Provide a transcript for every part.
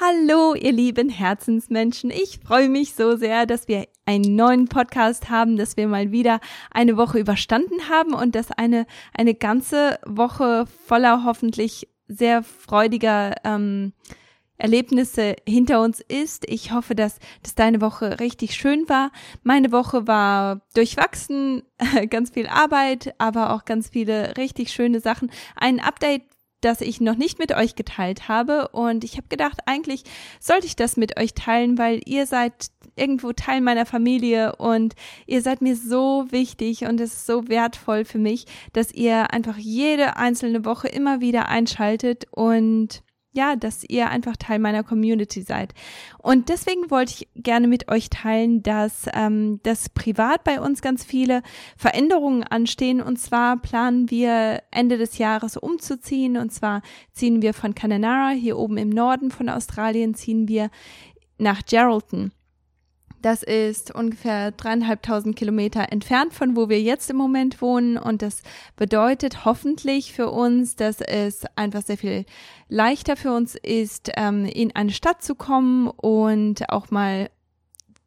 Hallo, ihr lieben Herzensmenschen. Ich freue mich so sehr, dass wir einen neuen Podcast haben, dass wir mal wieder eine Woche überstanden haben und dass eine, eine ganze Woche voller hoffentlich sehr freudiger ähm, Erlebnisse hinter uns ist. Ich hoffe, dass, dass deine Woche richtig schön war. Meine Woche war durchwachsen, ganz viel Arbeit, aber auch ganz viele richtig schöne Sachen. Ein Update das ich noch nicht mit euch geteilt habe. Und ich habe gedacht, eigentlich sollte ich das mit euch teilen, weil ihr seid irgendwo Teil meiner Familie und ihr seid mir so wichtig und es ist so wertvoll für mich, dass ihr einfach jede einzelne Woche immer wieder einschaltet und ja, dass ihr einfach Teil meiner Community seid. Und deswegen wollte ich gerne mit euch teilen, dass, ähm, dass privat bei uns ganz viele Veränderungen anstehen. Und zwar planen wir Ende des Jahres umzuziehen. Und zwar ziehen wir von Cananara, hier oben im Norden von Australien, ziehen wir nach Geraldton. Das ist ungefähr dreieinhalbtausend Kilometer entfernt von wo wir jetzt im Moment wohnen. Und das bedeutet hoffentlich für uns, dass es einfach sehr viel leichter für uns ist, ähm, in eine Stadt zu kommen und auch mal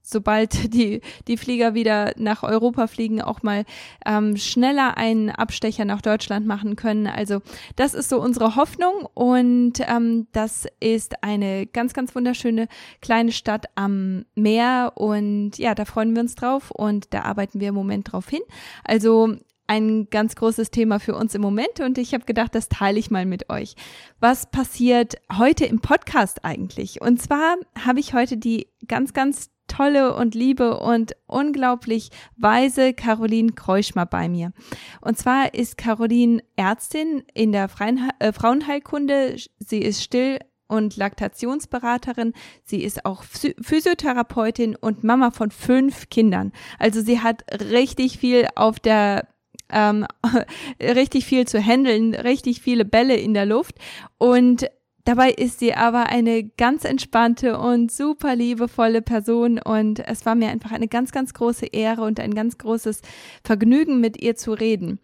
sobald die, die Flieger wieder nach Europa fliegen, auch mal ähm, schneller einen Abstecher nach Deutschland machen können. Also das ist so unsere Hoffnung und ähm, das ist eine ganz, ganz wunderschöne kleine Stadt am Meer und ja, da freuen wir uns drauf und da arbeiten wir im Moment drauf hin. Also ein ganz großes Thema für uns im Moment und ich habe gedacht, das teile ich mal mit euch. Was passiert heute im Podcast eigentlich? Und zwar habe ich heute die ganz, ganz tolle und liebe und unglaublich weise Caroline Kreuschmer bei mir. Und zwar ist Caroline Ärztin in der Freien, äh, Frauenheilkunde. Sie ist still und Laktationsberaterin. Sie ist auch Physiotherapeutin und Mama von fünf Kindern. Also sie hat richtig viel auf der ähm, richtig viel zu handeln, richtig viele Bälle in der Luft und Dabei ist sie aber eine ganz entspannte und super liebevolle Person und es war mir einfach eine ganz, ganz große Ehre und ein ganz großes Vergnügen, mit ihr zu reden.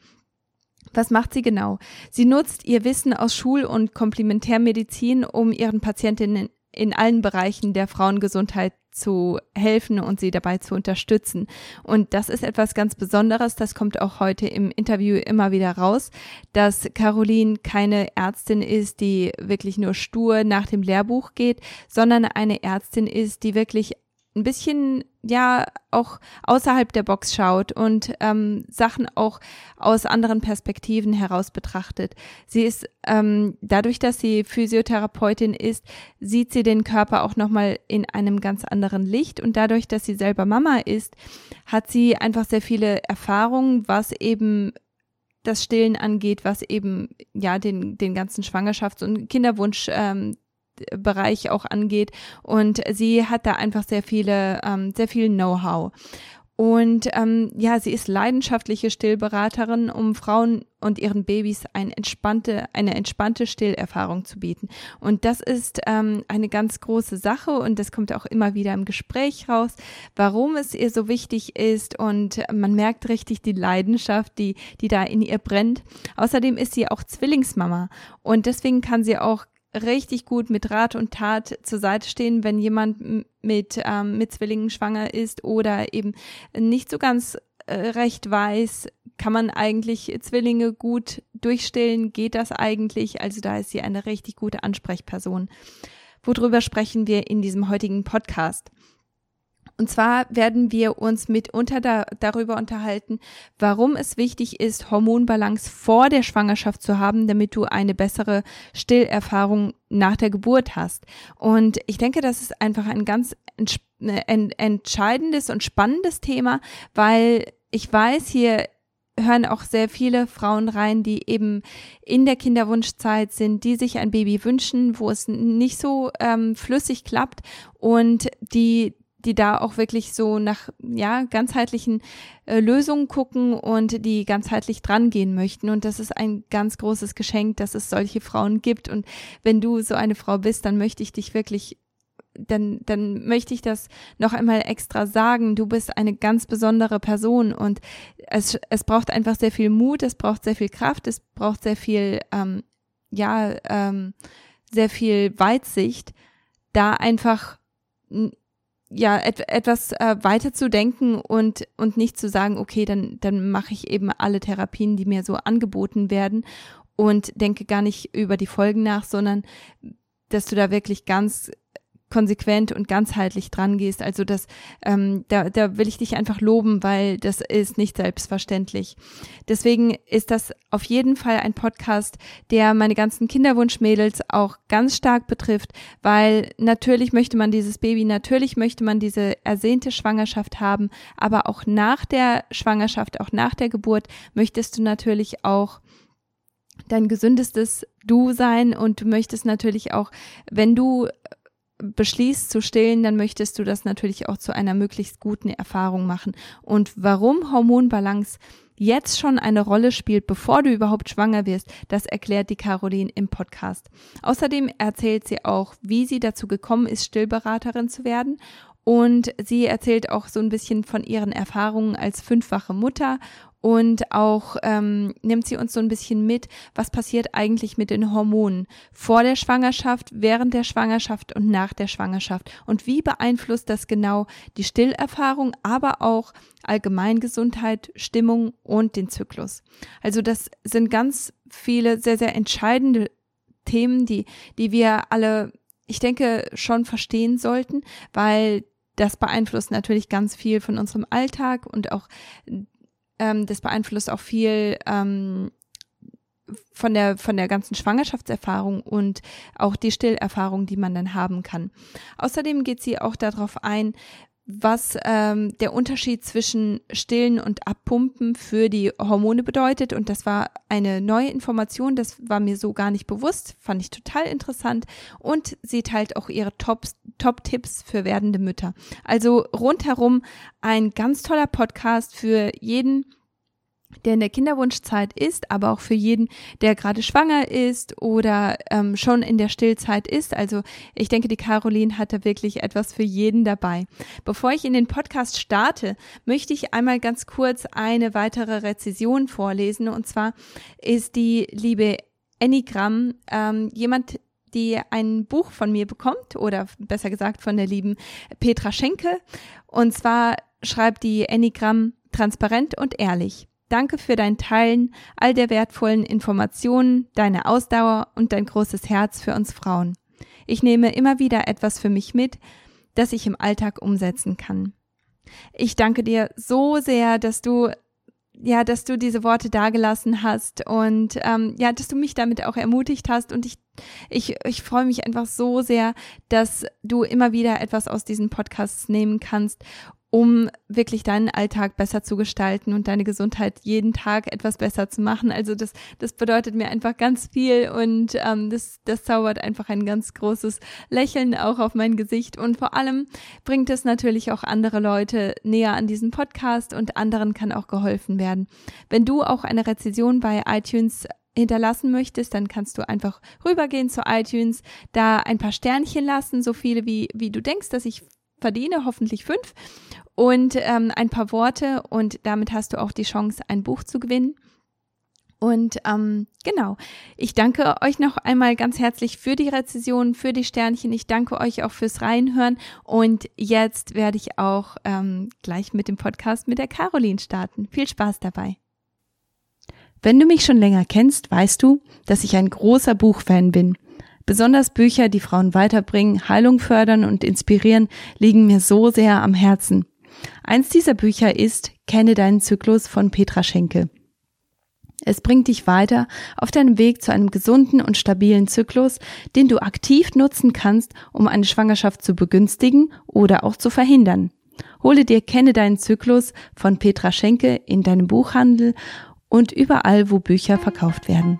Was macht sie genau? Sie nutzt ihr Wissen aus Schul- und Komplementärmedizin, um ihren Patientinnen in allen Bereichen der Frauengesundheit zu helfen und sie dabei zu unterstützen. Und das ist etwas ganz Besonderes, das kommt auch heute im Interview immer wieder raus, dass Caroline keine Ärztin ist, die wirklich nur stur nach dem Lehrbuch geht, sondern eine Ärztin ist, die wirklich ein bisschen ja auch außerhalb der Box schaut und ähm, Sachen auch aus anderen Perspektiven heraus betrachtet. Sie ist ähm, dadurch, dass sie Physiotherapeutin ist, sieht sie den Körper auch noch mal in einem ganz anderen Licht und dadurch, dass sie selber Mama ist, hat sie einfach sehr viele Erfahrungen, was eben das Stillen angeht, was eben ja den den ganzen Schwangerschafts- und Kinderwunsch ähm, Bereich auch angeht. Und sie hat da einfach sehr viele, ähm, sehr viel Know-how. Und ähm, ja, sie ist leidenschaftliche Stillberaterin, um Frauen und ihren Babys eine entspannte, eine entspannte Stillerfahrung zu bieten. Und das ist ähm, eine ganz große Sache und das kommt auch immer wieder im Gespräch raus, warum es ihr so wichtig ist und man merkt richtig die Leidenschaft, die, die da in ihr brennt. Außerdem ist sie auch Zwillingsmama und deswegen kann sie auch richtig gut mit Rat und Tat zur Seite stehen, wenn jemand mit, ähm, mit Zwillingen schwanger ist oder eben nicht so ganz äh, recht weiß, kann man eigentlich Zwillinge gut durchstellen, geht das eigentlich? Also da ist sie eine richtig gute Ansprechperson. Worüber sprechen wir in diesem heutigen Podcast? Und zwar werden wir uns mitunter da, darüber unterhalten, warum es wichtig ist, Hormonbalance vor der Schwangerschaft zu haben, damit du eine bessere Stillerfahrung nach der Geburt hast. Und ich denke, das ist einfach ein ganz entscheidendes und spannendes Thema, weil ich weiß, hier hören auch sehr viele Frauen rein, die eben in der Kinderwunschzeit sind, die sich ein Baby wünschen, wo es nicht so ähm, flüssig klappt und die die da auch wirklich so nach ja ganzheitlichen äh, Lösungen gucken und die ganzheitlich dran gehen möchten und das ist ein ganz großes Geschenk, dass es solche Frauen gibt und wenn du so eine Frau bist, dann möchte ich dich wirklich dann, dann möchte ich das noch einmal extra sagen. Du bist eine ganz besondere Person und es, es braucht einfach sehr viel Mut, es braucht sehr viel Kraft, es braucht sehr viel, ähm, ja, ähm, sehr viel Weitsicht, da einfach ja et etwas äh, weiter zu denken und und nicht zu sagen, okay, dann dann mache ich eben alle Therapien, die mir so angeboten werden und denke gar nicht über die Folgen nach, sondern dass du da wirklich ganz konsequent und ganzheitlich dran gehst. Also das, ähm, da, da will ich dich einfach loben, weil das ist nicht selbstverständlich. Deswegen ist das auf jeden Fall ein Podcast, der meine ganzen Kinderwunschmädels auch ganz stark betrifft, weil natürlich möchte man dieses Baby, natürlich möchte man diese ersehnte Schwangerschaft haben, aber auch nach der Schwangerschaft, auch nach der Geburt möchtest du natürlich auch dein gesündestes Du sein und du möchtest natürlich auch, wenn du beschließt zu stillen, dann möchtest du das natürlich auch zu einer möglichst guten Erfahrung machen. Und warum Hormonbalance jetzt schon eine Rolle spielt, bevor du überhaupt schwanger wirst, das erklärt die Caroline im Podcast. Außerdem erzählt sie auch, wie sie dazu gekommen ist, Stillberaterin zu werden. Und sie erzählt auch so ein bisschen von ihren Erfahrungen als fünffache Mutter und auch ähm, nimmt sie uns so ein bisschen mit, was passiert eigentlich mit den Hormonen vor der Schwangerschaft, während der Schwangerschaft und nach der Schwangerschaft und wie beeinflusst das genau die Stillerfahrung, aber auch Allgemeingesundheit, Stimmung und den Zyklus. Also das sind ganz viele sehr, sehr entscheidende Themen, die, die wir alle, ich denke, schon verstehen sollten, weil das beeinflusst natürlich ganz viel von unserem Alltag und auch ähm, das beeinflusst auch viel ähm, von der von der ganzen Schwangerschaftserfahrung und auch die Stillerfahrung, die man dann haben kann. Außerdem geht sie auch darauf ein, was ähm, der Unterschied zwischen Stillen und Abpumpen für die Hormone bedeutet. Und das war eine neue Information, das war mir so gar nicht bewusst, fand ich total interessant. Und sie teilt auch ihre Top-Tipps für werdende Mütter. Also rundherum ein ganz toller Podcast für jeden, der in der Kinderwunschzeit ist, aber auch für jeden, der gerade schwanger ist oder ähm, schon in der Stillzeit ist. Also ich denke, die Caroline hat da wirklich etwas für jeden dabei. Bevor ich in den Podcast starte, möchte ich einmal ganz kurz eine weitere Rezession vorlesen. Und zwar ist die liebe Enneagram ähm, jemand, die ein Buch von mir bekommt oder besser gesagt von der lieben Petra Schenke. Und zwar schreibt die Enneagram transparent und ehrlich. Danke für dein Teilen all der wertvollen Informationen, deine Ausdauer und dein großes Herz für uns Frauen. Ich nehme immer wieder etwas für mich mit, das ich im Alltag umsetzen kann. Ich danke dir so sehr, dass du ja, dass du diese Worte dagelassen hast und ähm, ja, dass du mich damit auch ermutigt hast und ich ich, ich freue mich einfach so sehr, dass du immer wieder etwas aus diesen Podcasts nehmen kannst um wirklich deinen Alltag besser zu gestalten und deine Gesundheit jeden Tag etwas besser zu machen. Also das, das bedeutet mir einfach ganz viel und ähm, das, das zaubert einfach ein ganz großes Lächeln auch auf mein Gesicht und vor allem bringt es natürlich auch andere Leute näher an diesen Podcast und anderen kann auch geholfen werden. Wenn du auch eine Rezession bei iTunes hinterlassen möchtest, dann kannst du einfach rübergehen zu iTunes, da ein paar Sternchen lassen, so viele wie, wie du denkst, dass ich verdiene, hoffentlich fünf, und ähm, ein paar Worte und damit hast du auch die Chance, ein Buch zu gewinnen. Und ähm, genau, ich danke euch noch einmal ganz herzlich für die Rezession, für die Sternchen. Ich danke euch auch fürs Reinhören. Und jetzt werde ich auch ähm, gleich mit dem Podcast mit der Caroline starten. Viel Spaß dabei. Wenn du mich schon länger kennst, weißt du, dass ich ein großer Buchfan bin. Besonders Bücher, die Frauen weiterbringen, Heilung fördern und inspirieren, liegen mir so sehr am Herzen. Eins dieser Bücher ist Kenne deinen Zyklus von Petra Schenke. Es bringt dich weiter auf deinem Weg zu einem gesunden und stabilen Zyklus, den du aktiv nutzen kannst, um eine Schwangerschaft zu begünstigen oder auch zu verhindern. Hole dir Kenne deinen Zyklus von Petra Schenke in deinem Buchhandel und überall, wo Bücher verkauft werden.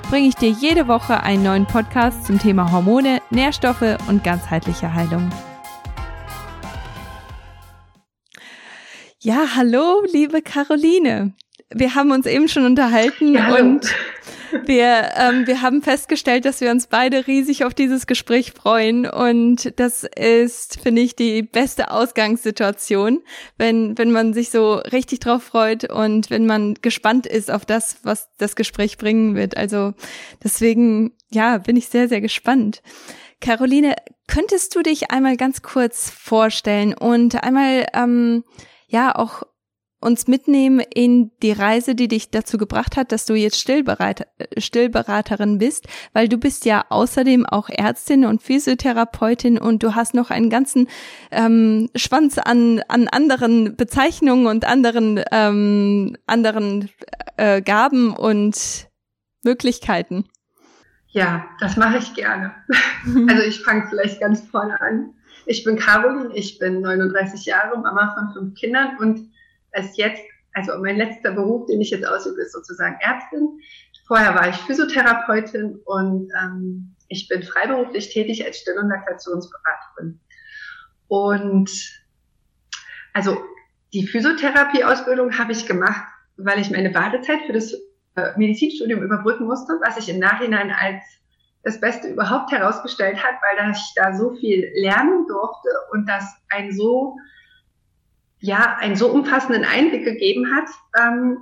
bringe ich dir jede Woche einen neuen Podcast zum Thema Hormone, Nährstoffe und ganzheitliche Heilung. Ja, hallo, liebe Caroline. Wir haben uns eben schon unterhalten ja, und wir, ähm, wir haben festgestellt, dass wir uns beide riesig auf dieses Gespräch freuen und das ist, finde ich, die beste Ausgangssituation, wenn, wenn man sich so richtig drauf freut und wenn man gespannt ist auf das, was das Gespräch bringen wird. Also deswegen, ja, bin ich sehr, sehr gespannt. Caroline, könntest du dich einmal ganz kurz vorstellen und einmal, ähm, ja, auch uns mitnehmen in die Reise, die dich dazu gebracht hat, dass du jetzt Stillberater, Stillberaterin bist, weil du bist ja außerdem auch Ärztin und Physiotherapeutin und du hast noch einen ganzen ähm, Schwanz an, an anderen Bezeichnungen und anderen, ähm, anderen äh, Gaben und Möglichkeiten. Ja, das mache ich gerne. Also ich fange vielleicht ganz vorne an. Ich bin Caroline, ich bin 39 Jahre, Mama von fünf Kindern und als jetzt, also mein letzter Beruf, den ich jetzt ausübe, ist sozusagen Ärztin. Vorher war ich Physiotherapeutin und ähm, ich bin freiberuflich tätig als Still- und Laktationsberaterin. Und also die Physiotherapie-Ausbildung habe ich gemacht, weil ich meine Badezeit für das äh, Medizinstudium überbrücken musste, was sich im Nachhinein als das Beste überhaupt herausgestellt hat, weil ich da so viel lernen durfte und das ein so ja einen so umfassenden Einblick gegeben hat ähm,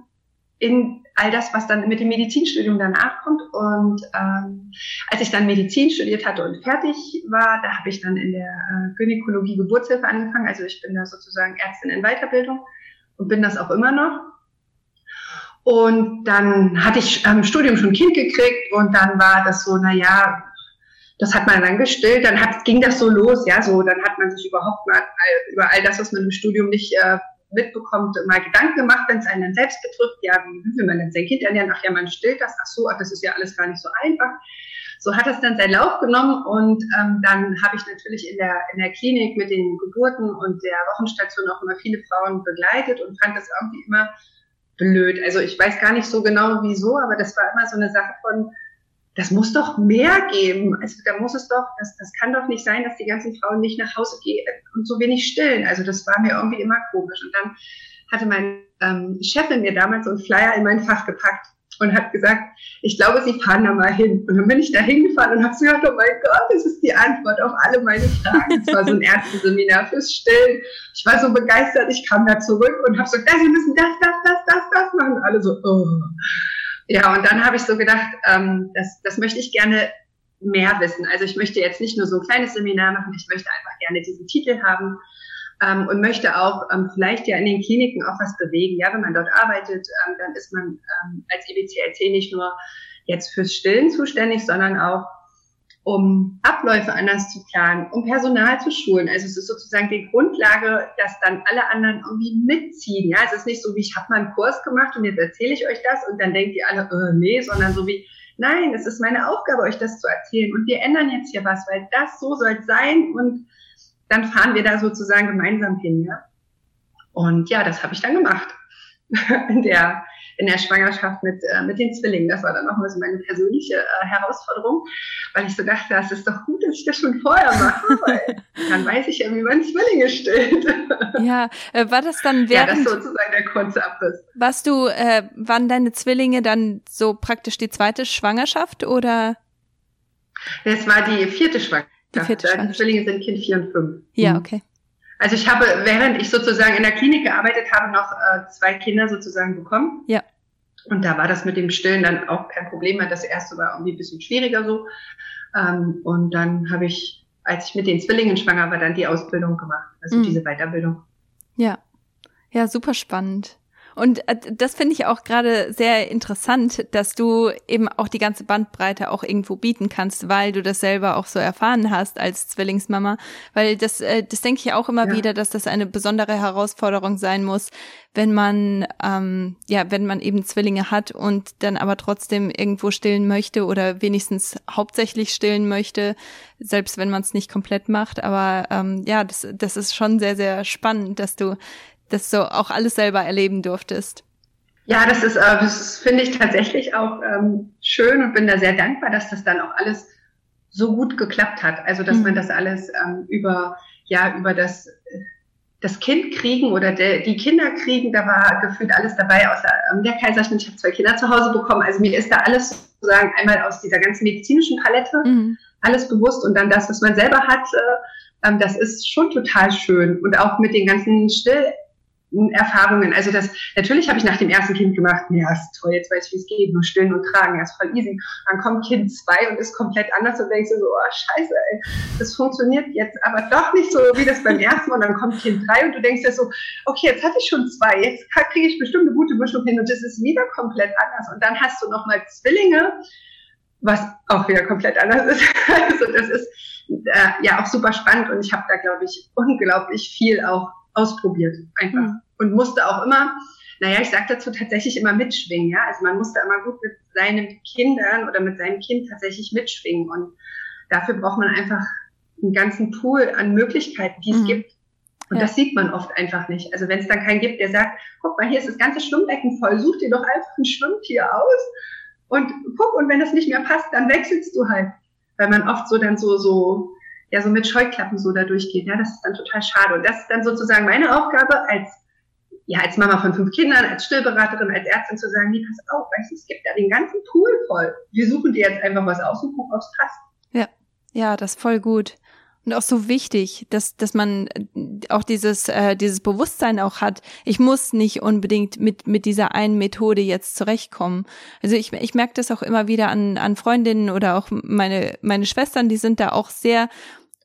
in all das, was dann mit dem Medizinstudium danach kommt. Und ähm, als ich dann Medizin studiert hatte und fertig war, da habe ich dann in der äh, Gynäkologie Geburtshilfe angefangen. Also ich bin da sozusagen Ärztin in Weiterbildung und bin das auch immer noch. Und dann hatte ich am ähm, Studium schon ein Kind gekriegt und dann war das so, na ja, das hat man dann gestillt, dann hat, ging das so los, ja, so, dann hat man sich überhaupt mal über all das, was man im Studium nicht äh, mitbekommt, mal Gedanken gemacht, wenn es einen dann selbst betrifft, ja, wie will man denn sein Kind ernähren? Ach ja, man stillt das, ach so, ach, das ist ja alles gar nicht so einfach. So hat es dann seinen Lauf genommen und ähm, dann habe ich natürlich in der, in der Klinik mit den Geburten und der Wochenstation auch immer viele Frauen begleitet und fand das irgendwie immer blöd. Also ich weiß gar nicht so genau wieso, aber das war immer so eine Sache von, das muss doch mehr geben. Also da muss es doch, das, das kann doch nicht sein, dass die ganzen Frauen nicht nach Hause gehen und so wenig stillen. Also das war mir irgendwie immer komisch. Und dann hatte mein ähm, Chefin mir damals so einen Flyer in mein Fach gepackt und hat gesagt, ich glaube, Sie fahren da mal hin. Und dann bin ich da hingefahren und habe so gedacht, oh mein Gott, das ist die Antwort auf alle meine Fragen. Es war so ein Ärzteseminar fürs Stillen. Ich war so begeistert, ich kam da zurück und habe so Sie müssen das, das, das, das, das machen. Alle so, oh. Ja, und dann habe ich so gedacht, ähm, das, das möchte ich gerne mehr wissen. Also ich möchte jetzt nicht nur so ein kleines Seminar machen, ich möchte einfach gerne diesen Titel haben ähm, und möchte auch ähm, vielleicht ja in den Kliniken auch was bewegen. Ja, wenn man dort arbeitet, ähm, dann ist man ähm, als EBCLC nicht nur jetzt fürs Stillen zuständig, sondern auch um Abläufe anders zu planen, um Personal zu schulen. Also es ist sozusagen die Grundlage, dass dann alle anderen irgendwie mitziehen. Ja, es ist nicht so wie ich habe mal einen Kurs gemacht und jetzt erzähle ich euch das und dann denkt ihr alle, äh, nee, sondern so wie nein, es ist meine Aufgabe, euch das zu erzählen und wir ändern jetzt hier was, weil das so soll sein und dann fahren wir da sozusagen gemeinsam hin. Ja, und ja, das habe ich dann gemacht in der in der Schwangerschaft mit, äh, mit den Zwillingen. Das war dann nochmal so meine persönliche äh, Herausforderung, weil ich so dachte, das ist doch gut, dass ich das schon vorher mache, weil dann weiß ich ja, wie man Zwillinge stillt. Ja, äh, war das dann während... Ja, das ist sozusagen der kurze Abriss. Warst du, äh, waren deine Zwillinge dann so praktisch die zweite Schwangerschaft oder? Das war die vierte Schwangerschaft. Die vierte Schwangerschaft. Die Zwillinge sind Kind vier und fünf. Ja, okay. Also ich habe, während ich sozusagen in der Klinik gearbeitet habe, noch äh, zwei Kinder sozusagen bekommen. Ja. Und da war das mit dem Stillen dann auch kein Problem mehr. Das erste war irgendwie ein bisschen schwieriger so. Ähm, und dann habe ich, als ich mit den Zwillingen schwanger war, dann die Ausbildung gemacht, also mhm. diese Weiterbildung. Ja. Ja, super spannend. Und äh, das finde ich auch gerade sehr interessant, dass du eben auch die ganze Bandbreite auch irgendwo bieten kannst, weil du das selber auch so erfahren hast als Zwillingsmama. Weil das, äh, das denke ich auch immer ja. wieder, dass das eine besondere Herausforderung sein muss, wenn man, ähm, ja, wenn man eben Zwillinge hat und dann aber trotzdem irgendwo stillen möchte oder wenigstens hauptsächlich stillen möchte, selbst wenn man es nicht komplett macht. Aber ähm, ja, das, das ist schon sehr, sehr spannend, dass du das so auch alles selber erleben durftest. Ja, das ist, äh, das finde ich tatsächlich auch ähm, schön und bin da sehr dankbar, dass das dann auch alles so gut geklappt hat. Also, dass mhm. man das alles ähm, über, ja, über das, das Kind kriegen oder der, die Kinder kriegen, da war gefühlt alles dabei, außer ähm, der Kaiserschnitt. Ich habe zwei Kinder zu Hause bekommen. Also mir ist da alles sozusagen einmal aus dieser ganzen medizinischen Palette mhm. alles bewusst und dann das, was man selber hat, äh, ähm, das ist schon total schön. Und auch mit den ganzen Still Erfahrungen. Also das, natürlich habe ich nach dem ersten Kind gemacht, ja, ist toll, jetzt weiß ich, wie es geht, nur stillen und tragen, ja, ist voll easy. Dann kommt Kind zwei und ist komplett anders und denkst so, oh, scheiße, ey, das funktioniert jetzt aber doch nicht so, wie das beim ersten Mal. Und dann kommt Kind drei und du denkst dir so, okay, jetzt hatte ich schon zwei, jetzt kriege ich bestimmt eine gute Mischung hin und das ist wieder komplett anders. Und dann hast du nochmal Zwillinge, was auch wieder komplett anders ist. Also das ist äh, ja auch super spannend und ich habe da, glaube ich, unglaublich viel auch ausprobiert einfach. Mhm. Und musste auch immer, naja, ich sage dazu tatsächlich immer mitschwingen, ja. Also man musste immer gut mit seinen Kindern oder mit seinem Kind tatsächlich mitschwingen. Und dafür braucht man einfach einen ganzen Pool an Möglichkeiten, die es mhm. gibt. Und ja. das sieht man oft einfach nicht. Also wenn es dann keinen gibt, der sagt, guck mal, hier ist das ganze Schwimmbecken voll, such dir doch einfach ein Schwimmtier aus und guck, und wenn das nicht mehr passt, dann wechselst du halt. Weil man oft so dann so, so ja so mit Scheuklappen so da durchgeht. Ja, das ist dann total schade. Und das ist dann sozusagen meine Aufgabe als ja, als Mama von fünf Kindern, als Stillberaterin, als Ärztin zu sagen, nee, pass auf, weißt du, es gibt da den ganzen Pool voll. Wir suchen dir jetzt einfach was aus und gucken, ob es passt. Ja, ja, das ist voll gut. Und auch so wichtig, dass, dass man äh, auch dieses, äh, dieses Bewusstsein auch hat. Ich muss nicht unbedingt mit, mit dieser einen Methode jetzt zurechtkommen. Also ich, ich merke das auch immer wieder an, an Freundinnen oder auch meine, meine Schwestern, die sind da auch sehr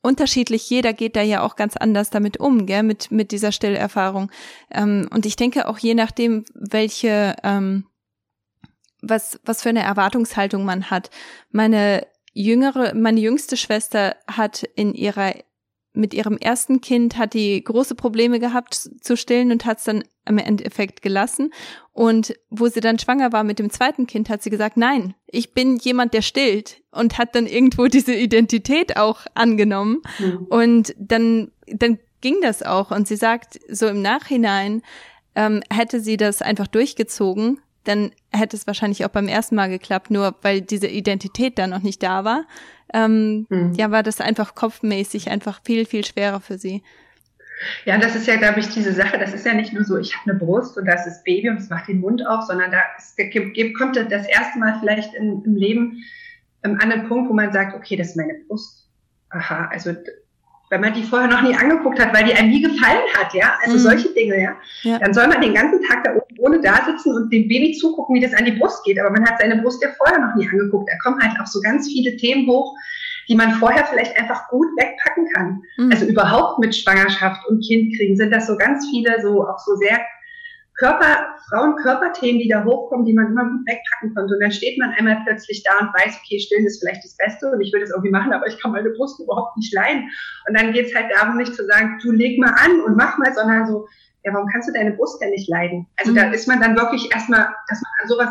unterschiedlich. Jeder geht da ja auch ganz anders damit um, gell, mit, mit dieser Stillerfahrung. Ähm, und ich denke auch je nachdem, welche, ähm, was, was für eine Erwartungshaltung man hat. Meine jüngere, meine jüngste Schwester hat in ihrer mit ihrem ersten Kind hat die große Probleme gehabt zu stillen und hat es dann im Endeffekt gelassen. Und wo sie dann schwanger war mit dem zweiten Kind, hat sie gesagt, nein, ich bin jemand, der stillt und hat dann irgendwo diese Identität auch angenommen. Mhm. Und dann, dann ging das auch. Und sie sagt, so im Nachhinein ähm, hätte sie das einfach durchgezogen, dann hätte es wahrscheinlich auch beim ersten Mal geklappt, nur weil diese Identität dann noch nicht da war. Ähm, mhm. Ja, war das einfach kopfmäßig einfach viel, viel schwerer für sie. Ja, das ist ja, glaube ich, diese Sache, das ist ja nicht nur so, ich habe eine Brust und das ist Baby und es macht den Mund auf, sondern da ist, kommt das erste Mal vielleicht in, im Leben ähm, an den Punkt, wo man sagt, okay, das ist meine Brust. Aha, also wenn man die vorher noch nie angeguckt hat, weil die einem nie gefallen hat, ja, also mhm. solche Dinge, ja? ja, dann soll man den ganzen Tag da oben ohne da sitzen und dem Baby zugucken, wie das an die Brust geht. Aber man hat seine Brust ja vorher noch nie angeguckt. Da kommen halt auch so ganz viele Themen hoch, die man vorher vielleicht einfach gut wegpacken kann. Mhm. Also überhaupt mit Schwangerschaft und Kind kriegen sind das so ganz viele so auch so sehr Körper, Frauenkörperthemen, die da hochkommen, die man immer gut wegpacken konnte. Und dann steht man einmal plötzlich da und weiß, okay, stillen ist vielleicht das Beste und ich will das irgendwie machen, aber ich kann meine Brust überhaupt nicht leihen. Und dann geht es halt darum, nicht zu sagen, du leg mal an und mach mal, sondern so, ja, warum kannst du deine Brust denn nicht leiden? Also mhm. da ist man dann wirklich erstmal, dass man an sowas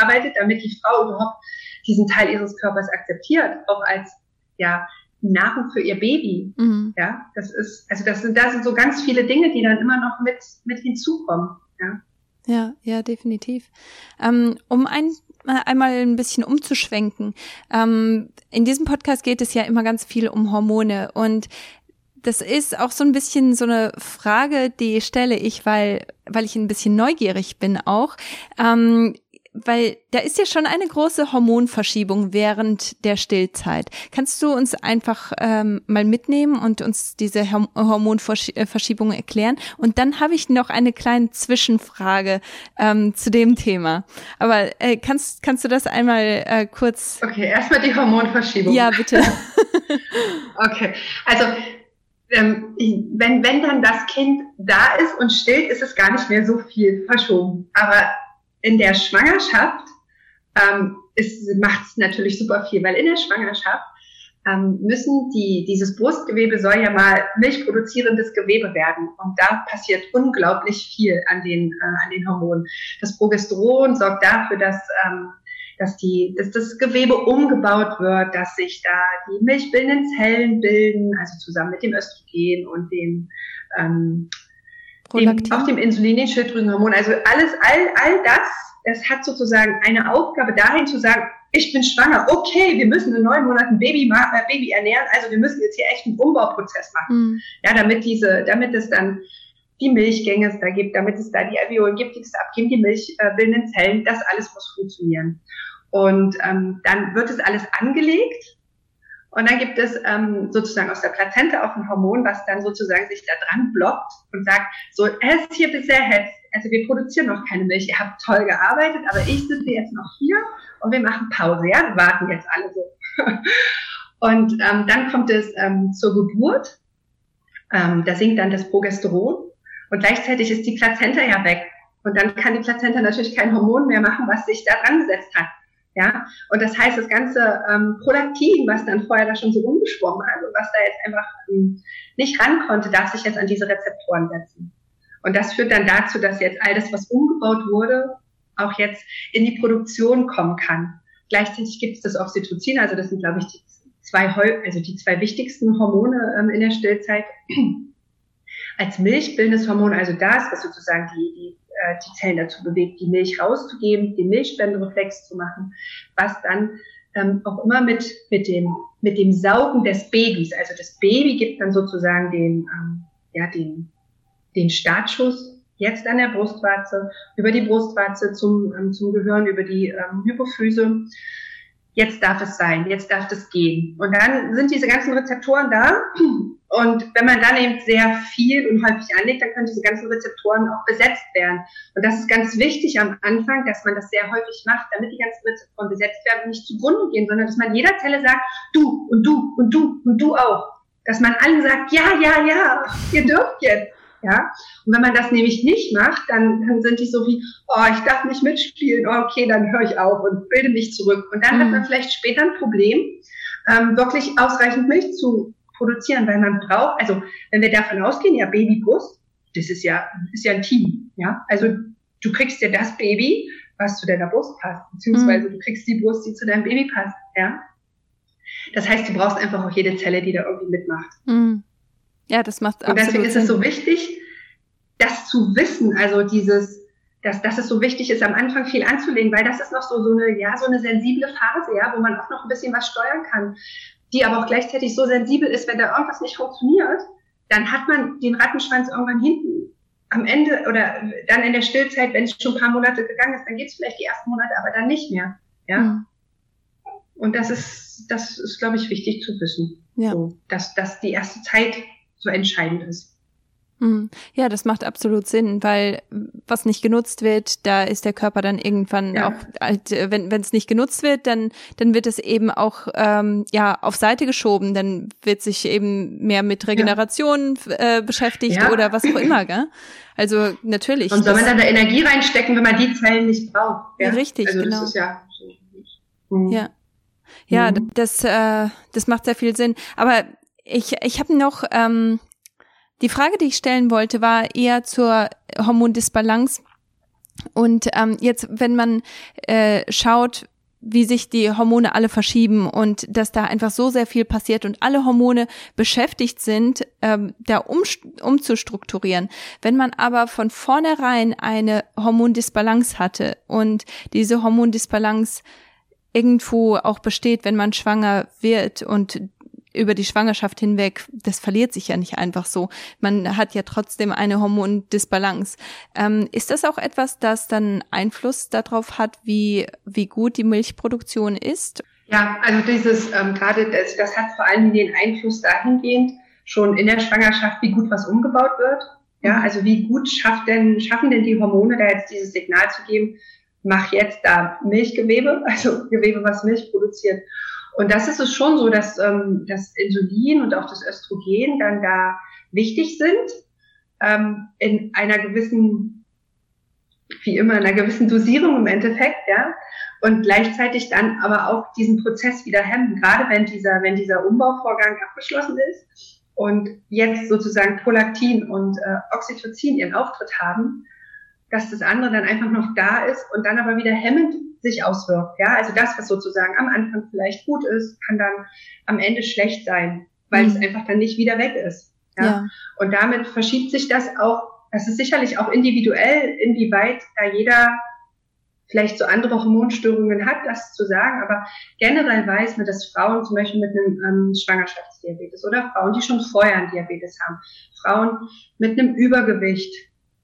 arbeitet, damit die Frau überhaupt diesen Teil ihres Körpers akzeptiert, auch als, ja, Nahrung für ihr Baby. Mhm. Ja, das ist, also das sind, da sind so ganz viele Dinge, die dann immer noch mit, mit hinzukommen. Ja, ja, ja definitiv. Ähm, um ein, äh, einmal ein bisschen umzuschwenken. Ähm, in diesem Podcast geht es ja immer ganz viel um Hormone und das ist auch so ein bisschen so eine Frage, die stelle ich, weil, weil ich ein bisschen neugierig bin auch. Ähm, weil da ist ja schon eine große Hormonverschiebung während der Stillzeit. Kannst du uns einfach ähm, mal mitnehmen und uns diese Hormonverschiebung erklären? Und dann habe ich noch eine kleine Zwischenfrage ähm, zu dem Thema. Aber äh, kannst, kannst du das einmal äh, kurz? Okay, erstmal die Hormonverschiebung. Ja, bitte. okay, also ähm, wenn, wenn dann das Kind da ist und stillt, ist es gar nicht mehr so viel verschoben. Aber in der Schwangerschaft ähm, macht es natürlich super viel, weil in der Schwangerschaft ähm, müssen die, dieses Brustgewebe soll ja mal milchproduzierendes Gewebe werden. Und da passiert unglaublich viel an den, äh, an den Hormonen. Das Progesteron sorgt dafür, dass, ähm, dass, die, dass das Gewebe umgebaut wird, dass sich da die milchbildenden Zellen bilden, also zusammen mit dem Östrogen und dem ähm, Prolaktin. Auf dem Insulin, Schilddrüsenhormon. Also alles, all, all das, das hat sozusagen eine Aufgabe dahin zu sagen, ich bin schwanger, okay, wir müssen in neun Monaten Baby, äh, Baby ernähren, also wir müssen jetzt hier echt einen Umbauprozess machen. Mhm. Ja, damit diese, damit es dann die Milchgänge es da gibt, damit es da die Alveolen gibt, die das abgeben, die milchbildenden Zellen, das alles muss funktionieren. Und ähm, dann wird es alles angelegt und dann gibt es ähm, sozusagen aus der Plazenta auch ein Hormon, was dann sozusagen sich da dran blockt und sagt, so, es hier bisher hetzt, also wir produzieren noch keine Milch, ihr habt toll gearbeitet, aber ich sitze jetzt noch hier und wir machen Pause, ja, wir warten jetzt alle so. und ähm, dann kommt es ähm, zur Geburt, ähm, da sinkt dann das Progesteron und gleichzeitig ist die Plazenta ja weg. Und dann kann die Plazenta natürlich kein Hormon mehr machen, was sich da dran gesetzt hat. Ja, und das heißt, das ganze ähm, Prolaktin, was dann vorher da schon so rumgeschwommen hat und was da jetzt einfach ähm, nicht ran konnte, darf sich jetzt an diese Rezeptoren setzen. Und das führt dann dazu, dass jetzt all das, was umgebaut wurde, auch jetzt in die Produktion kommen kann. Gleichzeitig gibt es das Oxytocin, also das sind, glaube ich, die zwei, also die zwei wichtigsten Hormone ähm, in der Stillzeit. Als milchbildendes Hormon, also das, was sozusagen die, die äh, die Zellen dazu bewegt, die Milch rauszugeben, den Milchspendenreflex zu machen, was dann ähm, auch immer mit, mit, dem, mit dem Saugen des Babys, also das Baby gibt dann sozusagen den, ähm, ja, den, den Startschuss jetzt an der Brustwarze, über die Brustwarze zum, ähm, zum Gehirn, über die ähm, Hypophyse. Jetzt darf es sein, jetzt darf es gehen. Und dann sind diese ganzen Rezeptoren da und wenn man dann eben sehr viel und häufig anlegt, dann können diese ganzen Rezeptoren auch besetzt werden. Und das ist ganz wichtig am Anfang, dass man das sehr häufig macht, damit die ganzen Rezeptoren besetzt werden und nicht zugrunde gehen, sondern dass man jeder Zelle sagt, du und du und du und du auch. Dass man allen sagt, ja, ja, ja, ihr dürft jetzt. Ja? Und wenn man das nämlich nicht macht, dann, dann sind die so wie, oh, ich darf nicht mitspielen, oh, okay, dann höre ich auf und bilde mich zurück. Und dann mhm. hat man vielleicht später ein Problem, ähm, wirklich ausreichend Milch zu produzieren, weil man braucht, also wenn wir davon ausgehen, ja, Babybrust, das ist ja, ist ja ein Team, ja. Also du kriegst ja das Baby, was zu deiner Brust passt, beziehungsweise mhm. du kriegst die Brust, die zu deinem Baby passt, ja. Das heißt, du brauchst einfach auch jede Zelle, die da irgendwie mitmacht. Mhm. Ja, das macht absolut Und deswegen ist es so wichtig, das zu wissen, also dieses, dass, dass es so wichtig ist, am Anfang viel anzulegen, weil das ist noch so, so eine, ja, so eine sensible Phase, ja, wo man auch noch ein bisschen was steuern kann die aber auch gleichzeitig so sensibel ist, wenn da irgendwas nicht funktioniert, dann hat man den Rattenschwanz irgendwann hinten. Am Ende oder dann in der Stillzeit, wenn es schon ein paar Monate gegangen ist, dann geht es vielleicht die ersten Monate, aber dann nicht mehr. Ja. Mhm. Und das ist, das ist, glaube ich, wichtig zu wissen. Ja. So, dass, dass die erste Zeit so entscheidend ist. Mhm. Ja, das macht absolut Sinn, weil was nicht genutzt wird, da ist der Körper dann irgendwann ja. auch, halt, wenn wenn es nicht genutzt wird, dann dann wird es eben auch ähm, ja auf Seite geschoben, dann wird sich eben mehr mit Regeneration ja. äh, beschäftigt ja. oder was auch immer, gell? Also natürlich. Und soll man dann da Energie reinstecken, wenn man die Zellen nicht braucht? Ja, richtig, also genau. Das ist ja, mhm. ja. Ja, mhm. das, äh, das macht sehr viel Sinn. Aber ich, ich habe noch ähm, die Frage, die ich stellen wollte, war eher zur Hormondisbalance. Und ähm, jetzt, wenn man äh, schaut, wie sich die Hormone alle verschieben und dass da einfach so sehr viel passiert und alle Hormone beschäftigt sind, ähm, da um, umzustrukturieren. Wenn man aber von vornherein eine Hormondisbalance hatte und diese Hormondisbalance irgendwo auch besteht, wenn man schwanger wird und über die Schwangerschaft hinweg, das verliert sich ja nicht einfach so. Man hat ja trotzdem eine Hormondisbalance. Ähm, ist das auch etwas, das dann Einfluss darauf hat, wie, wie gut die Milchproduktion ist? Ja, also dieses, ähm, gerade das, das hat vor allem den Einfluss dahingehend, schon in der Schwangerschaft, wie gut was umgebaut wird. Ja, mhm. also wie gut schafft denn, schaffen denn die Hormone da jetzt dieses Signal zu geben, mach jetzt da Milchgewebe, also Gewebe, was Milch produziert. Und das ist es schon so, dass ähm, das Insulin und auch das Östrogen dann da wichtig sind, ähm, in einer gewissen, wie immer, in einer gewissen Dosierung im Endeffekt, ja, und gleichzeitig dann aber auch diesen Prozess wieder hemmen, gerade wenn dieser, wenn dieser Umbauvorgang abgeschlossen ist und jetzt sozusagen Prolaktin und äh, Oxytocin ihren Auftritt haben, dass das andere dann einfach noch da ist und dann aber wieder hemmend sich auswirkt. Ja, also das, was sozusagen am Anfang vielleicht gut ist, kann dann am Ende schlecht sein, weil mhm. es einfach dann nicht wieder weg ist. Ja? ja? Und damit verschiebt sich das auch das ist sicherlich auch individuell, inwieweit da jeder vielleicht so andere Hormonstörungen hat, das zu sagen, aber generell weiß man, dass Frauen zum Beispiel mit einem ähm, Schwangerschaftsdiabetes oder Frauen, die schon vorher einen Diabetes haben, Frauen mit einem Übergewicht,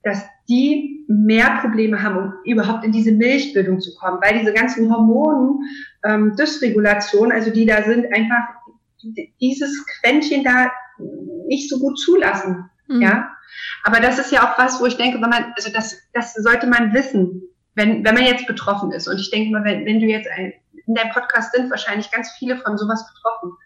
dass die mehr Probleme haben, um überhaupt in diese Milchbildung zu kommen, weil diese ganzen Hormonen, ähm, Dysregulation, also die da sind, einfach dieses Quäntchen da nicht so gut zulassen. Mhm. Ja, aber das ist ja auch was, wo ich denke, wenn man, also das, das sollte man wissen, wenn, wenn man jetzt betroffen ist. Und ich denke mal, wenn, wenn du jetzt ein, in deinem Podcast sind wahrscheinlich ganz viele von sowas betroffen,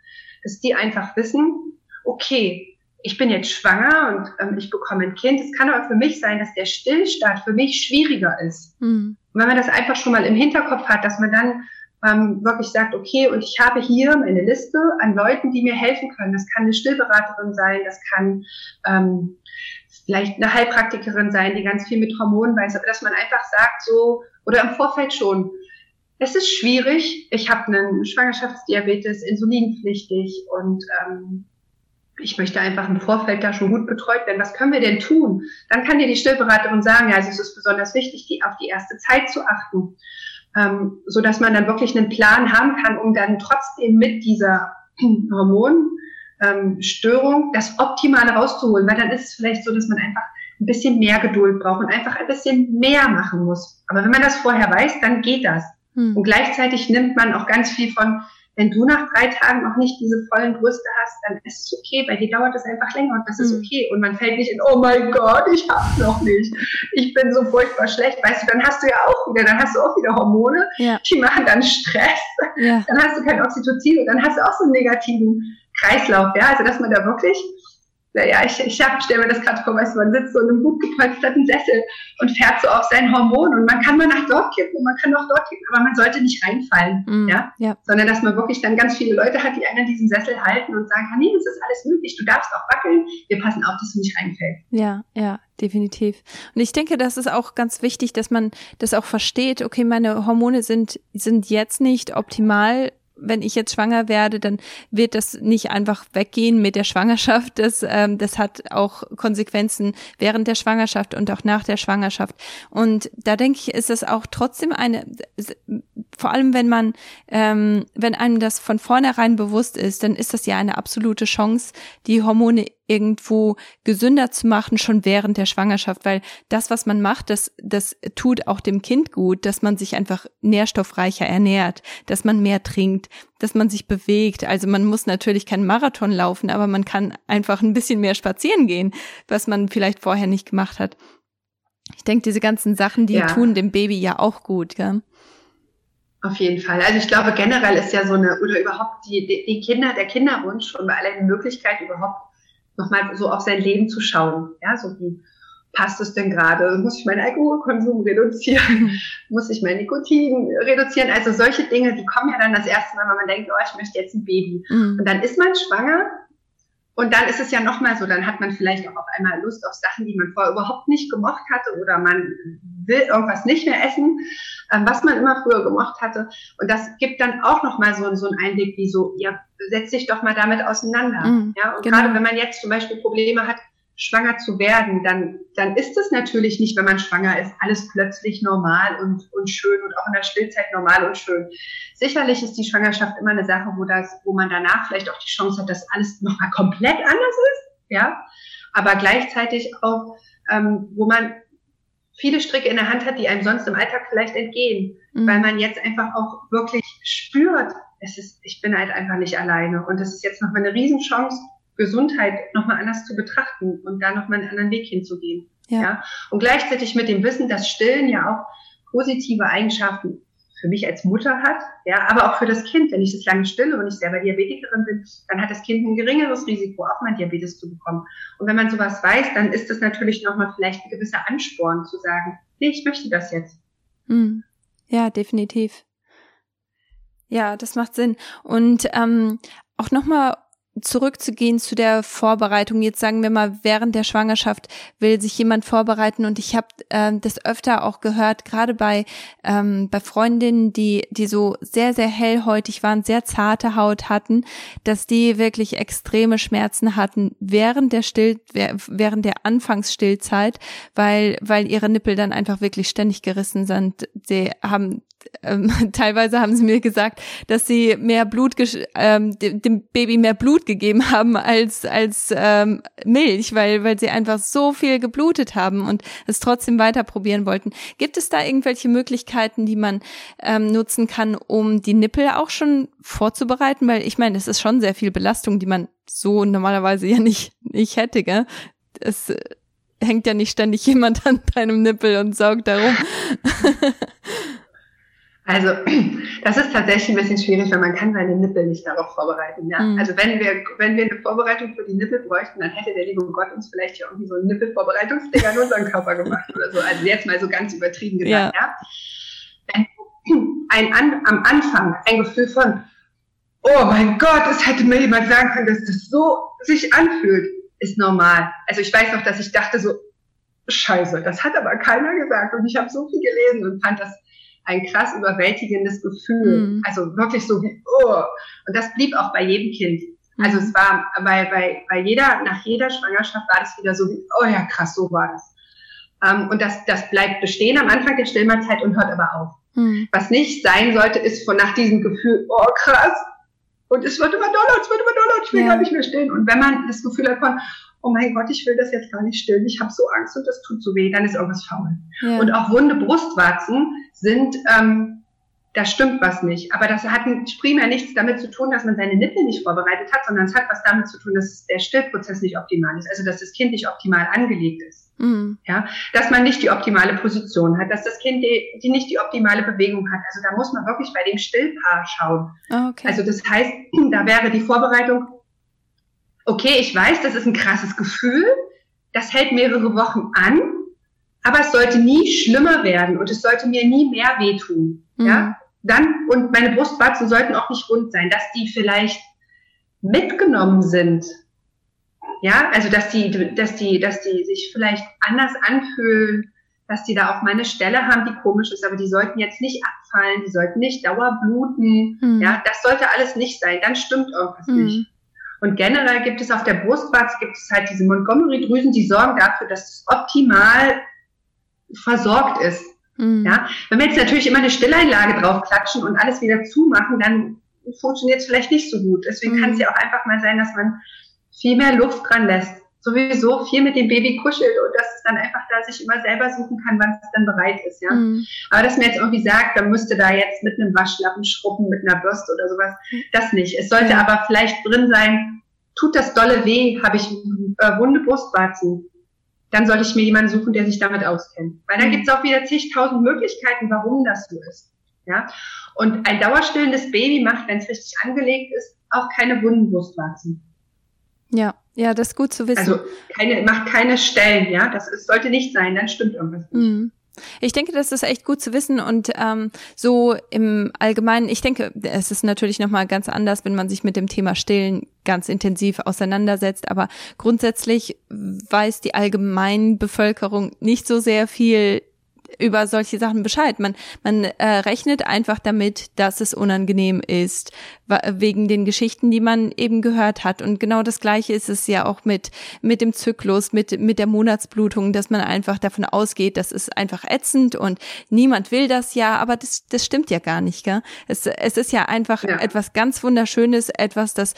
dass die einfach wissen, okay, ich bin jetzt schwanger und ähm, ich bekomme ein Kind. Es kann aber für mich sein, dass der Stillstand für mich schwieriger ist. Mhm. Und wenn man das einfach schon mal im Hinterkopf hat, dass man dann ähm, wirklich sagt, okay, und ich habe hier meine Liste an Leuten, die mir helfen können. Das kann eine Stillberaterin sein, das kann ähm, vielleicht eine Heilpraktikerin sein, die ganz viel mit Hormonen weiß, aber dass man einfach sagt so, oder im Vorfeld schon, es ist schwierig, ich habe einen Schwangerschaftsdiabetes, insulinpflichtig und ähm, ich möchte einfach im Vorfeld da schon gut betreut werden. Was können wir denn tun? Dann kann dir die Stillberaterin sagen, ja, also es ist besonders wichtig, die, auf die erste Zeit zu achten, ähm, so dass man dann wirklich einen Plan haben kann, um dann trotzdem mit dieser Hormon ähm, das Optimale rauszuholen, weil dann ist es vielleicht so, dass man einfach ein bisschen mehr Geduld braucht und einfach ein bisschen mehr machen muss. Aber wenn man das vorher weiß, dann geht das. Hm. Und gleichzeitig nimmt man auch ganz viel von, wenn du nach drei Tagen noch nicht diese vollen Brüste hast, dann ist es okay, bei dir dauert es einfach länger und das ist hm. okay. Und man fällt nicht in, oh mein Gott, ich hab's noch nicht. Ich bin so furchtbar schlecht. Weißt du, dann hast du ja auch wieder, dann hast du auch wieder Hormone, ja. die machen dann Stress. Ja. Dann hast du kein Oxytocin und dann hast du auch so einen negativen Kreislauf, ja, also dass man da wirklich, naja, ich, ich stelle mir das gerade vor, weißt du, man sitzt so in einem gut gepolsterten Sessel und fährt so auf sein Hormon und man kann mal nach dort kippen und man kann auch dort kippen, aber man sollte nicht reinfallen, mm, ja? ja, sondern dass man wirklich dann ganz viele Leute hat, die einen in diesem Sessel halten und sagen, nee, das ist alles möglich, du darfst auch wackeln, wir passen auf, dass du nicht reinfällst. Ja, ja, definitiv. Und ich denke, das ist auch ganz wichtig, dass man das auch versteht, okay, meine Hormone sind, sind jetzt nicht optimal wenn ich jetzt schwanger werde, dann wird das nicht einfach weggehen mit der Schwangerschaft. Das, ähm, das hat auch Konsequenzen während der Schwangerschaft und auch nach der Schwangerschaft. Und da denke ich, ist es auch trotzdem eine, vor allem wenn man, ähm, wenn einem das von vornherein bewusst ist, dann ist das ja eine absolute Chance, die Hormone irgendwo gesünder zu machen, schon während der Schwangerschaft, weil das, was man macht, das, das tut auch dem Kind gut, dass man sich einfach nährstoffreicher ernährt, dass man mehr trinkt, dass man sich bewegt. Also man muss natürlich keinen Marathon laufen, aber man kann einfach ein bisschen mehr spazieren gehen, was man vielleicht vorher nicht gemacht hat. Ich denke, diese ganzen Sachen, die ja. tun dem Baby ja auch gut, gell? Auf jeden Fall. Also ich glaube, generell ist ja so eine, oder überhaupt die, die Kinder, der Kinderwunsch schon bei aller Möglichkeit überhaupt nochmal so auf sein Leben zu schauen. Ja, so wie passt es denn gerade? Muss ich meinen Alkoholkonsum reduzieren? Mhm. Muss ich mein Nikotin reduzieren? Also solche Dinge, die kommen ja dann das erste Mal, wenn man denkt, oh, ich möchte jetzt ein Baby. Mhm. Und dann ist man schwanger und dann ist es ja nochmal so, dann hat man vielleicht auch auf einmal Lust auf Sachen, die man vorher überhaupt nicht gemocht hatte oder man will irgendwas nicht mehr essen, ähm, was man immer früher gemocht hatte. Und das gibt dann auch nochmal so, so einen Einblick, wie so, ja, setz dich doch mal damit auseinander. Mhm, ja, und genau. gerade wenn man jetzt zum Beispiel Probleme hat, schwanger zu werden, dann, dann ist es natürlich nicht, wenn man schwanger ist, alles plötzlich normal und, und schön und auch in der Stillzeit normal und schön. Sicherlich ist die Schwangerschaft immer eine Sache, wo das, wo man danach vielleicht auch die Chance hat, dass alles nochmal komplett anders ist, ja. Aber gleichzeitig auch, ähm, wo man viele Stricke in der Hand hat, die einem sonst im Alltag vielleicht entgehen, mhm. weil man jetzt einfach auch wirklich spürt, es ist, ich bin halt einfach nicht alleine und das ist jetzt nochmal eine Riesenchance, Gesundheit nochmal anders zu betrachten und da nochmal einen anderen Weg hinzugehen. Ja. ja. Und gleichzeitig mit dem Wissen, dass Stillen ja auch positive Eigenschaften für mich als Mutter hat, ja, aber auch für das Kind. Wenn ich das lange stille und ich selber Diabetikerin bin, dann hat das Kind ein geringeres Risiko, auch mal Diabetes zu bekommen. Und wenn man sowas weiß, dann ist das natürlich nochmal vielleicht ein gewisser Ansporn zu sagen, nee, ich möchte das jetzt. Hm. Ja, definitiv. Ja, das macht Sinn. Und ähm, auch nochmal zurückzugehen zu der Vorbereitung. Jetzt sagen wir mal, während der Schwangerschaft will sich jemand vorbereiten und ich habe äh, das öfter auch gehört, gerade bei ähm, bei Freundinnen, die die so sehr sehr hellhäutig waren, sehr zarte Haut hatten, dass die wirklich extreme Schmerzen hatten während der Still während der Anfangsstillzeit, weil weil ihre Nippel dann einfach wirklich ständig gerissen sind. Sie haben ähm, teilweise haben sie mir gesagt, dass sie mehr Blut, ähm, dem Baby mehr Blut gegeben haben als als ähm, Milch, weil weil sie einfach so viel geblutet haben und es trotzdem weiter probieren wollten. Gibt es da irgendwelche Möglichkeiten, die man ähm, nutzen kann, um die Nippel auch schon vorzubereiten? Weil ich meine, es ist schon sehr viel Belastung, die man so normalerweise ja nicht nicht hätte. Gell? Es äh, hängt ja nicht ständig jemand an deinem Nippel und saugt darum. Also das ist tatsächlich ein bisschen schwierig, weil man kann seine Nippel nicht darauf vorbereiten. Ja? Mhm. Also wenn wir, wenn wir eine Vorbereitung für die Nippel bräuchten, dann hätte der liebe Gott uns vielleicht ja irgendwie so einen Nippelvorbereitungsding an unseren Körper gemacht oder so. Also jetzt mal so ganz übertrieben gesagt. Ja. ja? Ein, an, am Anfang ein Gefühl von, oh mein Gott, es hätte mir jemand sagen können, dass das so sich anfühlt, ist normal. Also ich weiß noch, dass ich dachte so, Scheiße, das hat aber keiner gesagt und ich habe so viel gelesen und fand das ein krass überwältigendes Gefühl. Mhm. Also wirklich so wie, oh. Und das blieb auch bei jedem Kind. Also es mhm. war bei, bei, bei jeder, nach jeder Schwangerschaft war das wieder so wie, oh ja, krass, so war das. Ähm, und das, das bleibt bestehen am Anfang der Stillmahlzeit und hört aber auf. Mhm. Was nicht sein sollte, ist von nach diesem Gefühl, oh krass, und es wird immer doller, es wird immer doller, ich will ja. gar nicht mehr stehen. Und wenn man das Gefühl hat von, oh mein Gott, ich will das jetzt gar nicht stillen, ich habe so Angst und das tut so weh, dann ist irgendwas faul. Ja. Und auch wunde Brustwarzen sind, ähm, da stimmt was nicht. Aber das hat primär nichts damit zu tun, dass man seine Nippel nicht vorbereitet hat, sondern es hat was damit zu tun, dass der Stillprozess nicht optimal ist, also dass das Kind nicht optimal angelegt ist. Mhm. Ja, dass man nicht die optimale Position hat, dass das Kind die, die, nicht die optimale Bewegung hat. Also da muss man wirklich bei dem Stillpaar schauen. Ah, okay. Also das heißt, da wäre die Vorbereitung okay, ich weiß, das ist ein krasses Gefühl, das hält mehrere Wochen an, aber es sollte nie schlimmer werden und es sollte mir nie mehr wehtun. Mhm. Ja, dann, und meine Brustwarzen sollten auch nicht rund sein, dass die vielleicht mitgenommen sind. Ja, also, dass die, dass die, dass die sich vielleicht anders anfühlen, dass die da auch mal eine Stelle haben, die komisch ist, aber die sollten jetzt nicht abfallen, die sollten nicht dauerbluten. Mhm. Ja, das sollte alles nicht sein. Dann stimmt irgendwas mhm. nicht. Und generell gibt es auf der Brustwarze gibt es halt diese Montgomery-Drüsen, die sorgen dafür, dass es optimal versorgt ist. Mhm. Ja, wenn wir jetzt natürlich immer eine Stilleinlage drauf klatschen und alles wieder zumachen, dann funktioniert es vielleicht nicht so gut. Deswegen mhm. kann es ja auch einfach mal sein, dass man viel mehr Luft dran lässt sowieso viel mit dem Baby kuschelt und dass es dann einfach da sich immer selber suchen kann, wann es dann bereit ist, ja. Mhm. Aber dass mir jetzt irgendwie sagt, dann müsste da jetzt mit einem Waschlappen schrubben, mit einer Bürste oder sowas, das nicht. Es sollte aber vielleicht drin sein, tut das dolle weh, habe ich äh, wunde Brustwarzen, dann sollte ich mir jemanden suchen, der sich damit auskennt. Weil dann mhm. gibt es auch wieder zigtausend Möglichkeiten, warum das so ist. Ja? Und ein dauerstillendes Baby macht, wenn es richtig angelegt ist, auch keine wunden Brustwarzen. Ja, ja, das ist gut zu wissen. Also keine, macht keine Stellen, ja. Das ist, sollte nicht sein, dann stimmt irgendwas nicht. Mhm. Ich denke, das ist echt gut zu wissen und ähm, so im Allgemeinen, ich denke, es ist natürlich nochmal ganz anders, wenn man sich mit dem Thema Stillen ganz intensiv auseinandersetzt, aber grundsätzlich weiß die allgemeine Bevölkerung nicht so sehr viel über solche Sachen Bescheid. Man, man äh, rechnet einfach damit, dass es unangenehm ist, wegen den Geschichten, die man eben gehört hat. Und genau das Gleiche ist es ja auch mit, mit dem Zyklus, mit, mit der Monatsblutung, dass man einfach davon ausgeht, das ist einfach ätzend und niemand will das ja, aber das, das stimmt ja gar nicht, gell? Es, es ist ja einfach ja. etwas ganz Wunderschönes, etwas, das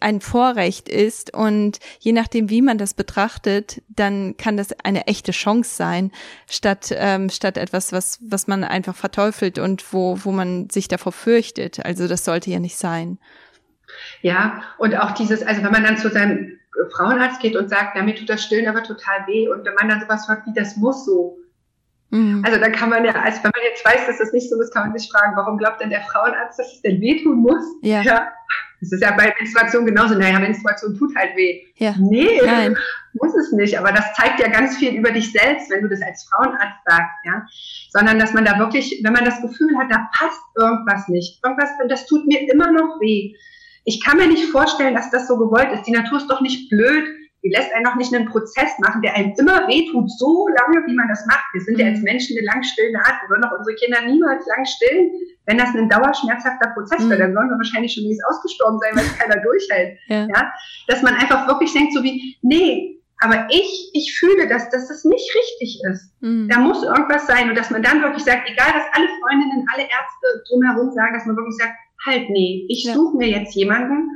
ein Vorrecht ist und je nachdem, wie man das betrachtet, dann kann das eine echte Chance sein, statt, ähm, statt etwas, was, was man einfach verteufelt und wo, wo man sich davor fürchtet. Also das sollte ja nicht sein. Ja, und auch dieses, also wenn man dann zu seinem Frauenarzt geht und sagt, damit tut das Stillen aber total weh und wenn man dann sowas hört wie, das muss so. Mhm. Also da kann man ja, also wenn man jetzt weiß, dass das nicht so ist, kann man sich fragen, warum glaubt denn der Frauenarzt, dass es denn wehtun muss? Ja. ja. Das ist ja bei Menstruation genauso. Naja, Menstruation tut halt weh. Ja. Nee, Nein. muss es nicht. Aber das zeigt ja ganz viel über dich selbst, wenn du das als Frauenarzt sagst, ja. Sondern, dass man da wirklich, wenn man das Gefühl hat, da passt irgendwas nicht, irgendwas, das tut mir immer noch weh, ich kann mir nicht vorstellen, dass das so gewollt ist. Die Natur ist doch nicht blöd. Die lässt einen noch nicht einen Prozess machen, der einem immer wehtut, so lange, wie man das macht. Wir sind ja als mhm. Menschen eine lang stillende Art. Wir würden auch unsere Kinder niemals lang stillen. Wenn das ein dauerschmerzhafter Prozess wäre, dann sollen wir wahrscheinlich schon längst ausgestorben sein, weil es keiner durchhält. Ja. ja. Dass man einfach wirklich denkt, so wie, nee, aber ich, ich fühle, dass, dass das nicht richtig ist. Mhm. Da muss irgendwas sein. Und dass man dann wirklich sagt, egal was alle Freundinnen, alle Ärzte drumherum sagen, dass man wirklich sagt, halt, nee, ich ja. suche mir jetzt jemanden,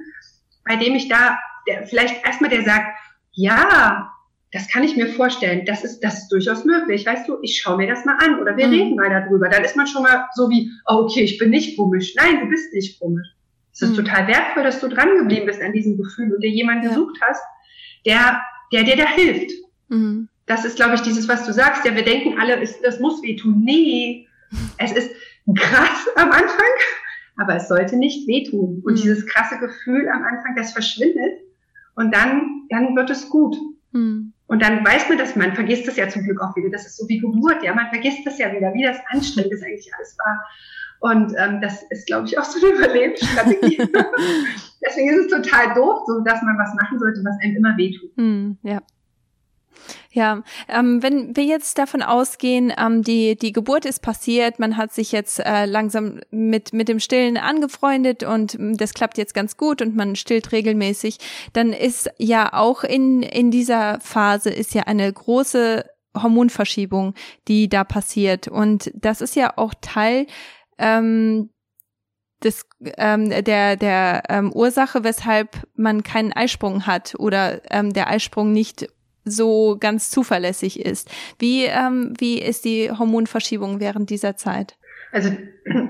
bei dem ich da, der, vielleicht erstmal der sagt, ja, das kann ich mir vorstellen, das ist, das ist durchaus möglich, weißt du, ich schaue mir das mal an oder wir mhm. reden mal darüber. Dann ist man schon mal so wie, oh, okay, ich bin nicht komisch. Nein, du bist nicht komisch. Es ist mhm. total wertvoll, dass du dran geblieben bist an diesem Gefühl und dir jemanden ja. gesucht hast, der, der dir da hilft. Mhm. Das ist, glaube ich, dieses, was du sagst. Ja, wir denken alle, ist, das muss wehtun. Nee, es ist krass am Anfang, aber es sollte nicht wehtun. Und mhm. dieses krasse Gefühl am Anfang, das verschwindet und dann, dann wird es gut. Mhm. Und dann weiß man das, man vergisst das ja zum Glück auch wieder. Das ist so wie Geburt, ja, man vergisst das ja wieder, wie das anstrengend ist eigentlich alles war. Und ähm, das ist, glaube ich, auch so eine Überlebensstrategie. Deswegen ist es total doof, so dass man was machen sollte, was einem immer wehtut. Mm, ja. Ja, ähm, wenn wir jetzt davon ausgehen, ähm, die, die Geburt ist passiert, man hat sich jetzt äh, langsam mit, mit dem Stillen angefreundet und ähm, das klappt jetzt ganz gut und man stillt regelmäßig, dann ist ja auch in, in dieser Phase ist ja eine große Hormonverschiebung, die da passiert. Und das ist ja auch Teil ähm, des, ähm, der, der ähm, Ursache, weshalb man keinen Eisprung hat oder ähm, der Eisprung nicht so ganz zuverlässig ist. Wie, ähm, wie ist die Hormonverschiebung während dieser Zeit? Also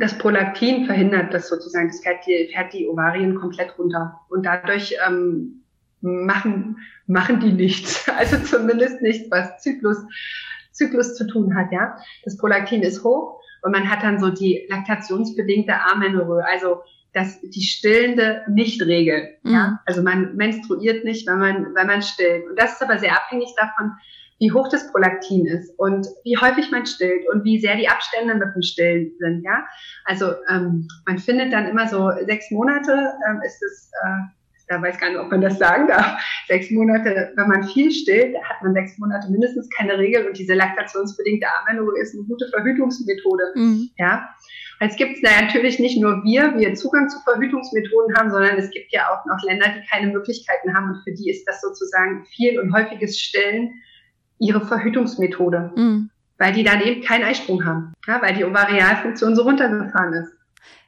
das Prolaktin verhindert das sozusagen, das fährt die, fährt die Ovarien komplett runter. Und dadurch ähm, machen, machen die nichts. Also zumindest nichts, was Zyklus, Zyklus zu tun hat. Ja, Das Prolaktin ist hoch und man hat dann so die laktationsbedingte Amenorrhoe, also das die stillende Nichtregel. Mhm. Ja? Also man menstruiert nicht, wenn man, wenn man stillt. Und das ist aber sehr abhängig davon, wie hoch das Prolaktin ist und wie häufig man stillt und wie sehr die Abstände mit dem Stillen sind. Ja, also ähm, man findet dann immer so sechs Monate ähm, ist es, äh, da weiß gar nicht, ob man das sagen darf. Sechs Monate, wenn man viel stillt, hat man sechs Monate mindestens keine Regel und diese laktationsbedingte Amenorrhoe ist eine gute Verhütungsmethode. Mhm. Ja, es gibt natürlich nicht nur wir, wir Zugang zu Verhütungsmethoden haben, sondern es gibt ja auch noch Länder, die keine Möglichkeiten haben und für die ist das sozusagen viel und häufiges Stillen ihre Verhütungsmethode, mhm. weil die dann eben keinen Eisprung haben, ja, weil die Ovarialfunktion so runtergefahren ist.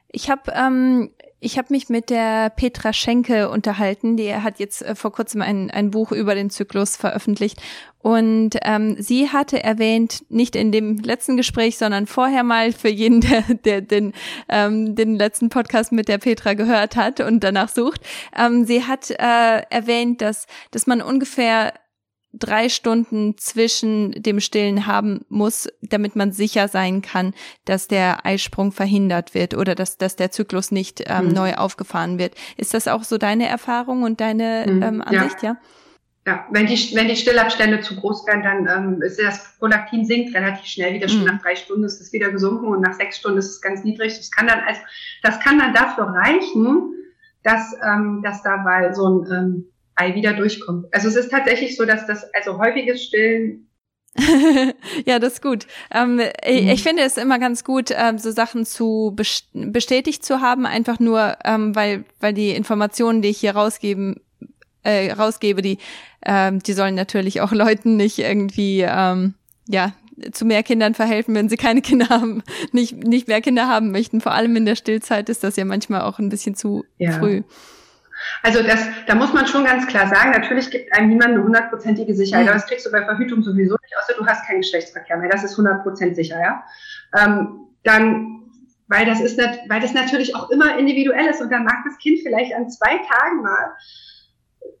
Ich habe ähm, ich habe mich mit der Petra Schenke unterhalten, die hat jetzt äh, vor kurzem ein, ein Buch über den Zyklus veröffentlicht. Und ähm, sie hatte erwähnt, nicht in dem letzten Gespräch, sondern vorher mal für jeden, der, der den, ähm, den letzten Podcast mit der Petra gehört hat und danach sucht. Ähm, sie hat äh, erwähnt, dass, dass man ungefähr drei Stunden zwischen dem Stillen haben muss, damit man sicher sein kann, dass der Eisprung verhindert wird oder dass, dass der Zyklus nicht ähm, mhm. neu aufgefahren wird. Ist das auch so deine Erfahrung und deine mhm. ähm, Ansicht, ja? ja? Ja, wenn die, wenn die Stillabstände zu groß werden, dann ähm, ist das Prolaktin sinkt relativ schnell wieder. Schon mhm. nach drei Stunden ist es wieder gesunken und nach sechs Stunden ist es ganz niedrig. Das kann dann also, das kann dann dafür reichen, dass, ähm, dass dabei so ein ähm, Ei wieder durchkommt. Also es ist tatsächlich so, dass das, also häufiges Stillen ja, das ist gut. Ähm, ich, mhm. ich finde es immer ganz gut, ähm, so Sachen zu bestätigt zu haben, einfach nur, ähm, weil, weil die Informationen, die ich hier rausgeben, äh, rausgebe, die, ähm, die sollen natürlich auch Leuten nicht irgendwie, ähm, ja, zu mehr Kindern verhelfen, wenn sie keine Kinder haben, nicht, nicht mehr Kinder haben möchten. Vor allem in der Stillzeit ist das ja manchmal auch ein bisschen zu ja. früh. Also das, da muss man schon ganz klar sagen, natürlich gibt einem niemand eine hundertprozentige Sicherheit, mhm. aber das kriegst du bei Verhütung sowieso nicht, außer du hast keinen Geschlechtsverkehr mehr. Das ist hundertprozentig sicher, ja. Ähm, dann, weil das ist, nicht, weil das natürlich auch immer individuell ist und dann mag das Kind vielleicht an zwei Tagen mal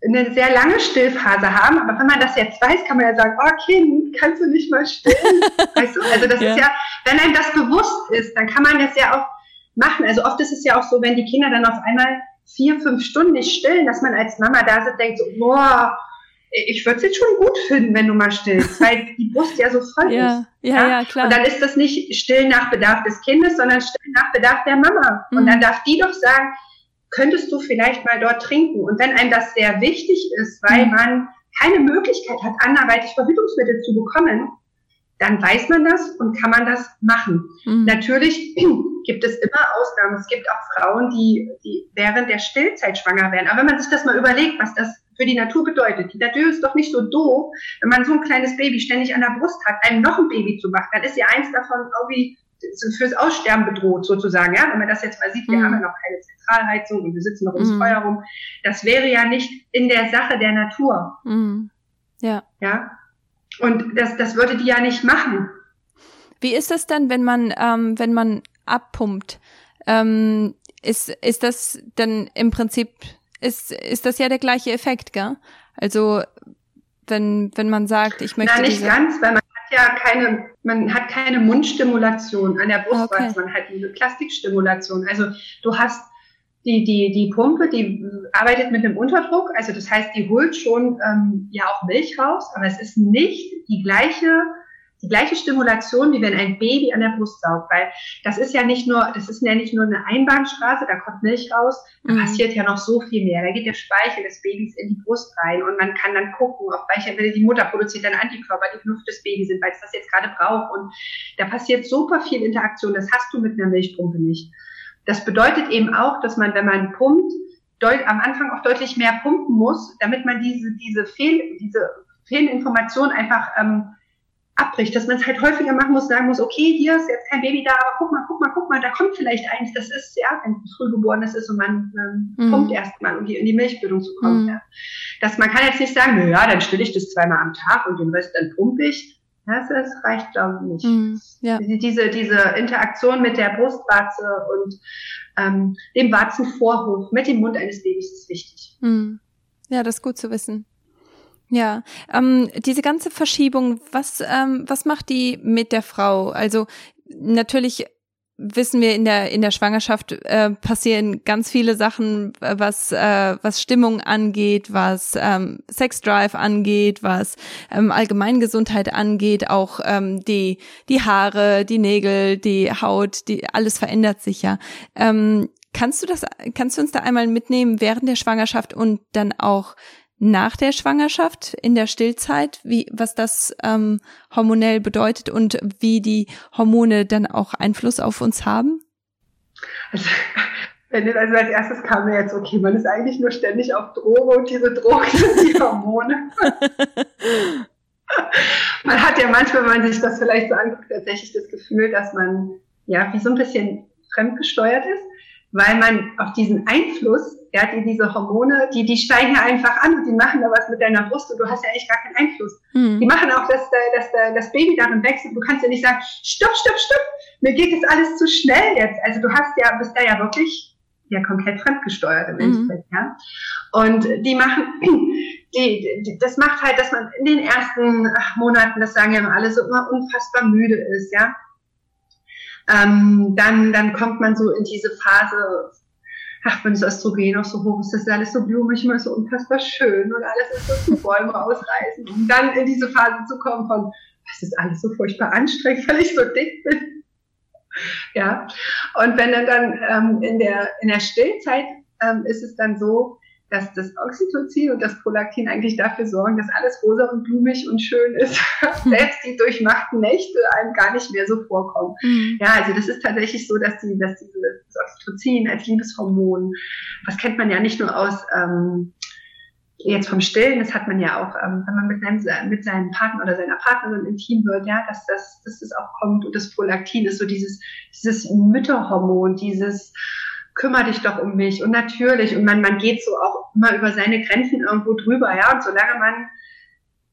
eine sehr lange Stillphase haben, aber wenn man das jetzt weiß, kann man ja sagen, oh Kind, kannst du nicht mal stillen? weißt du, also das ja. ist ja, wenn einem das bewusst ist, dann kann man das ja auch machen. Also oft ist es ja auch so, wenn die Kinder dann auf einmal vier, fünf Stunden nicht stillen, dass man als Mama da sitzt und denkt so, boah, ich würde es jetzt schon gut finden, wenn du mal stillst, weil die Brust ja so voll ja, ist. Ja, ja, ja, klar. Und dann ist das nicht still nach Bedarf des Kindes, sondern still nach Bedarf der Mama. Mhm. Und dann darf die doch sagen, könntest du vielleicht mal dort trinken? Und wenn einem das sehr wichtig ist, weil mhm. man keine Möglichkeit hat, anderweitig Verhütungsmittel zu bekommen, dann weiß man das und kann man das machen. Mhm. Natürlich gibt es immer Ausnahmen. Es gibt auch Frauen, die, die während der Stillzeit schwanger werden. Aber wenn man sich das mal überlegt, was das für die Natur bedeutet. Die Natur ist doch nicht so doof, wenn man so ein kleines Baby ständig an der Brust hat, einem noch ein Baby zu machen. Dann ist ja eins davon irgendwie fürs Aussterben bedroht sozusagen. Ja, wenn man das jetzt mal sieht, wir mhm. haben ja noch keine Zentralheizung und wir sitzen noch ums mhm. Feuer rum. Das wäre ja nicht in der Sache der Natur. Mhm. Ja. Ja. Und das, das würde die ja nicht machen. Wie ist das dann, wenn man, ähm, wenn man abpumpt? Ähm, ist, ist das dann im Prinzip, ist, ist das ja der gleiche Effekt, gell? Also, wenn, wenn man sagt, ich möchte. Na, nicht ganz, weil man hat ja keine, man hat keine Mundstimulation an der Brustwarze, okay. man hat diese Plastikstimulation. Also, du hast die, die, die Pumpe, die arbeitet mit einem Unterdruck, also das heißt, die holt schon ähm, ja auch Milch raus, aber es ist nicht die gleiche, die gleiche Stimulation, wie wenn ein Baby an der Brust saugt, weil das ist ja nicht nur, das ist ja nicht nur eine Einbahnstraße, da kommt Milch raus, da mhm. passiert ja noch so viel mehr. Da geht der Speichel des Babys in die Brust rein und man kann dann gucken, ob welche die Mutter produziert dann Antikörper, die Luft des Babys sind, weil es das jetzt gerade braucht und da passiert super viel Interaktion, das hast du mit einer Milchpumpe nicht. Das bedeutet eben auch, dass man, wenn man pumpt, am Anfang auch deutlich mehr pumpen muss, damit man diese, diese, Fehl, diese Fehlinformation einfach ähm, abbricht, dass man es halt häufiger machen muss, sagen muss, okay, hier ist jetzt kein Baby da, aber guck mal, guck mal, guck mal, da kommt vielleicht eins, das ist, ja, wenn es frühgeborenes ist und man ähm, mhm. pumpt erstmal, um die, in die Milchbildung zu kommen. Mhm. Ja. Dass man kann jetzt nicht sagen, na ja, dann stille ich das zweimal am Tag und den Rest dann pumpe ich. Das, das reicht, glaube ich, nicht. Mm, ja. Diese, diese Interaktion mit der Brustwarze und ähm, dem Warzenvorhof mit dem Mund eines Babys ist wichtig. Mm. Ja, das ist gut zu wissen. Ja, ähm, diese ganze Verschiebung, was, ähm, was macht die mit der Frau? Also natürlich wissen wir in der in der Schwangerschaft äh, passieren ganz viele Sachen, was äh, was Stimmung angeht, was ähm, Sexdrive angeht, was ähm, Allgemeingesundheit angeht, auch ähm, die die Haare, die Nägel, die Haut, die alles verändert sich ja. Ähm, kannst du das kannst du uns da einmal mitnehmen während der Schwangerschaft und dann auch nach der Schwangerschaft, in der Stillzeit, wie, was das ähm, hormonell bedeutet und wie die Hormone dann auch Einfluss auf uns haben? Also, wenn, also als erstes kam mir jetzt, okay, man ist eigentlich nur ständig auf Droge und diese Drogen sind die Hormone. man hat ja manchmal, wenn man sich das vielleicht so anguckt, tatsächlich das Gefühl, dass man ja wie so ein bisschen fremdgesteuert ist, weil man auf diesen Einfluss ja, die, diese Hormone, die, die steigen ja einfach an und die machen da was mit deiner Brust und du hast ja echt gar keinen Einfluss. Mhm. Die machen auch, dass, dass, dass das Baby darin wächst und du kannst ja nicht sagen, stopp, stopp, stopp, mir geht das alles zu schnell jetzt. Also du hast ja, bist da ja wirklich ja komplett fremdgesteuert im mhm. Endeffekt, ja. Und die machen, die, die, das macht halt, dass man in den ersten Monaten, das sagen ja immer alle, so immer unfassbar müde ist, ja. Ähm, dann, dann kommt man so in diese Phase ach, wenn das Östrogen auch so hoch ist, das ist alles so blumig, immer so unfassbar schön und alles ist so zu Bäume ausreißen, um dann in diese Phase zu kommen von, das ist alles so furchtbar anstrengend, weil ich so dick bin. Ja, und wenn dann dann ähm, in der in der Stillzeit ähm, ist es dann so, dass das Oxytocin und das Prolaktin eigentlich dafür sorgen, dass alles rosa und blumig und schön ist. Selbst die durchmachten Nächte einem gar nicht mehr so vorkommen. Mhm. Ja, also das ist tatsächlich so, dass die, dass diese, das Oxytocin als Liebeshormon, das kennt man ja nicht nur aus ähm, jetzt vom Stillen, das hat man ja auch, ähm, wenn man mit seinem, mit seinem Partner oder seiner Partnerin intim wird, ja, dass das, dass das auch kommt und das Prolaktin ist so dieses, dieses Mütterhormon, dieses kümmere dich doch um mich und natürlich und man, man geht so auch immer über seine Grenzen irgendwo drüber, ja, und solange man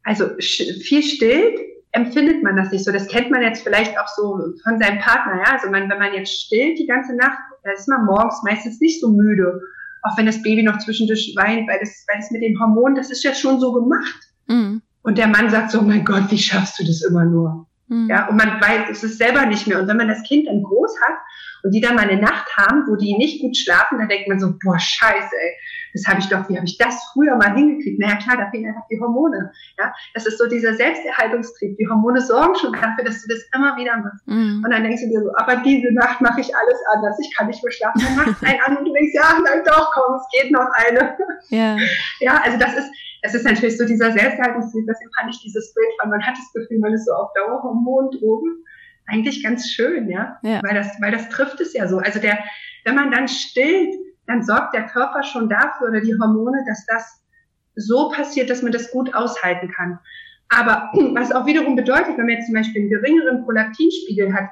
also viel stillt, empfindet man das nicht so. Das kennt man jetzt vielleicht auch so von seinem Partner, ja, also man, wenn man jetzt stillt die ganze Nacht, da ist man morgens meistens nicht so müde, auch wenn das Baby noch zwischendurch weint, weil das, weil das mit den Hormonen, das ist ja schon so gemacht. Mhm. Und der Mann sagt so, oh mein Gott, wie schaffst du das immer nur? Mhm. Ja, und man weiß, es ist selber nicht mehr. Und wenn man das Kind dann groß hat und die dann mal eine Nacht haben, wo die nicht gut schlafen, dann denkt man so, boah, scheiße, ey, das habe ich doch, wie habe ich das früher mal hingekriegt? Naja, klar, da fehlen einfach die Hormone. Ja, das ist so dieser Selbsterhaltungstrieb. Die Hormone sorgen schon dafür, dass du das immer wieder machst. Mhm. Und dann denkst du dir so, aber diese Nacht mache ich alles anders. Ich kann nicht mehr schlafen. Dann machst du einen an und du denkst, ja, nein, doch, komm, es geht noch eine. Ja. Ja, also das ist, es ist natürlich so dieser Selbsterhaltungstrieb, deswegen fand ich dieses Bild von, man hat das Gefühl, man ist so auf Dauer Hormondrogen, eigentlich ganz schön, ja? ja. Weil das, weil das trifft es ja so. Also der, wenn man dann stillt, dann sorgt der Körper schon dafür oder die Hormone, dass das so passiert, dass man das gut aushalten kann. Aber was auch wiederum bedeutet, wenn man jetzt zum Beispiel einen geringeren Prolaktinspiegel hat,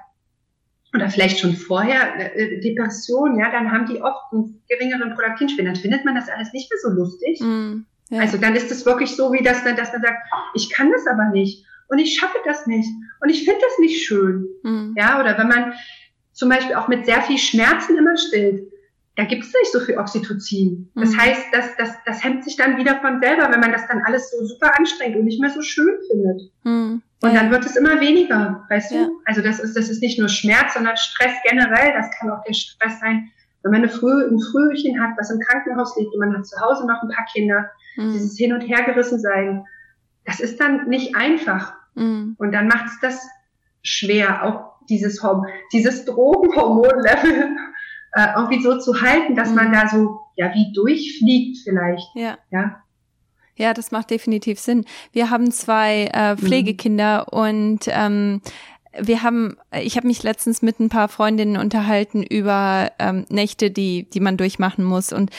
oder vielleicht schon vorher äh, Depression, ja, dann haben die oft einen geringeren Prolaktinspiegel. Dann findet man das alles nicht mehr so lustig. Mm, ja. Also dann ist es wirklich so, wie das, dass man sagt, ich kann das aber nicht und ich schaffe das nicht und ich finde das nicht schön. Mm. Ja, oder wenn man zum Beispiel auch mit sehr viel Schmerzen immer stillt, da gibt es nicht so viel Oxytocin. Das mhm. heißt, das, das, das hemmt sich dann wieder von selber, wenn man das dann alles so super anstrengt und nicht mehr so schön findet. Mhm. Und dann wird es immer weniger, weißt ja. du? Also das ist, das ist nicht nur Schmerz, sondern Stress generell. Das kann auch der Stress sein, wenn man eine Früh, ein Frühchen hat, was im Krankenhaus liegt und man hat zu Hause noch ein paar Kinder. Mhm. Dieses Hin- und Hergerissen sein, das ist dann nicht einfach. Mhm. Und dann macht es das schwer, auch dieses, dieses Drogenhormonlevel äh, irgendwie so zu halten, dass mhm. man da so, ja, wie durchfliegt vielleicht. Ja. Ja. Ja, das macht definitiv Sinn. Wir haben zwei äh, mhm. Pflegekinder mhm. und ähm, wir haben, ich habe mich letztens mit ein paar Freundinnen unterhalten über ähm, Nächte, die, die man durchmachen muss. Und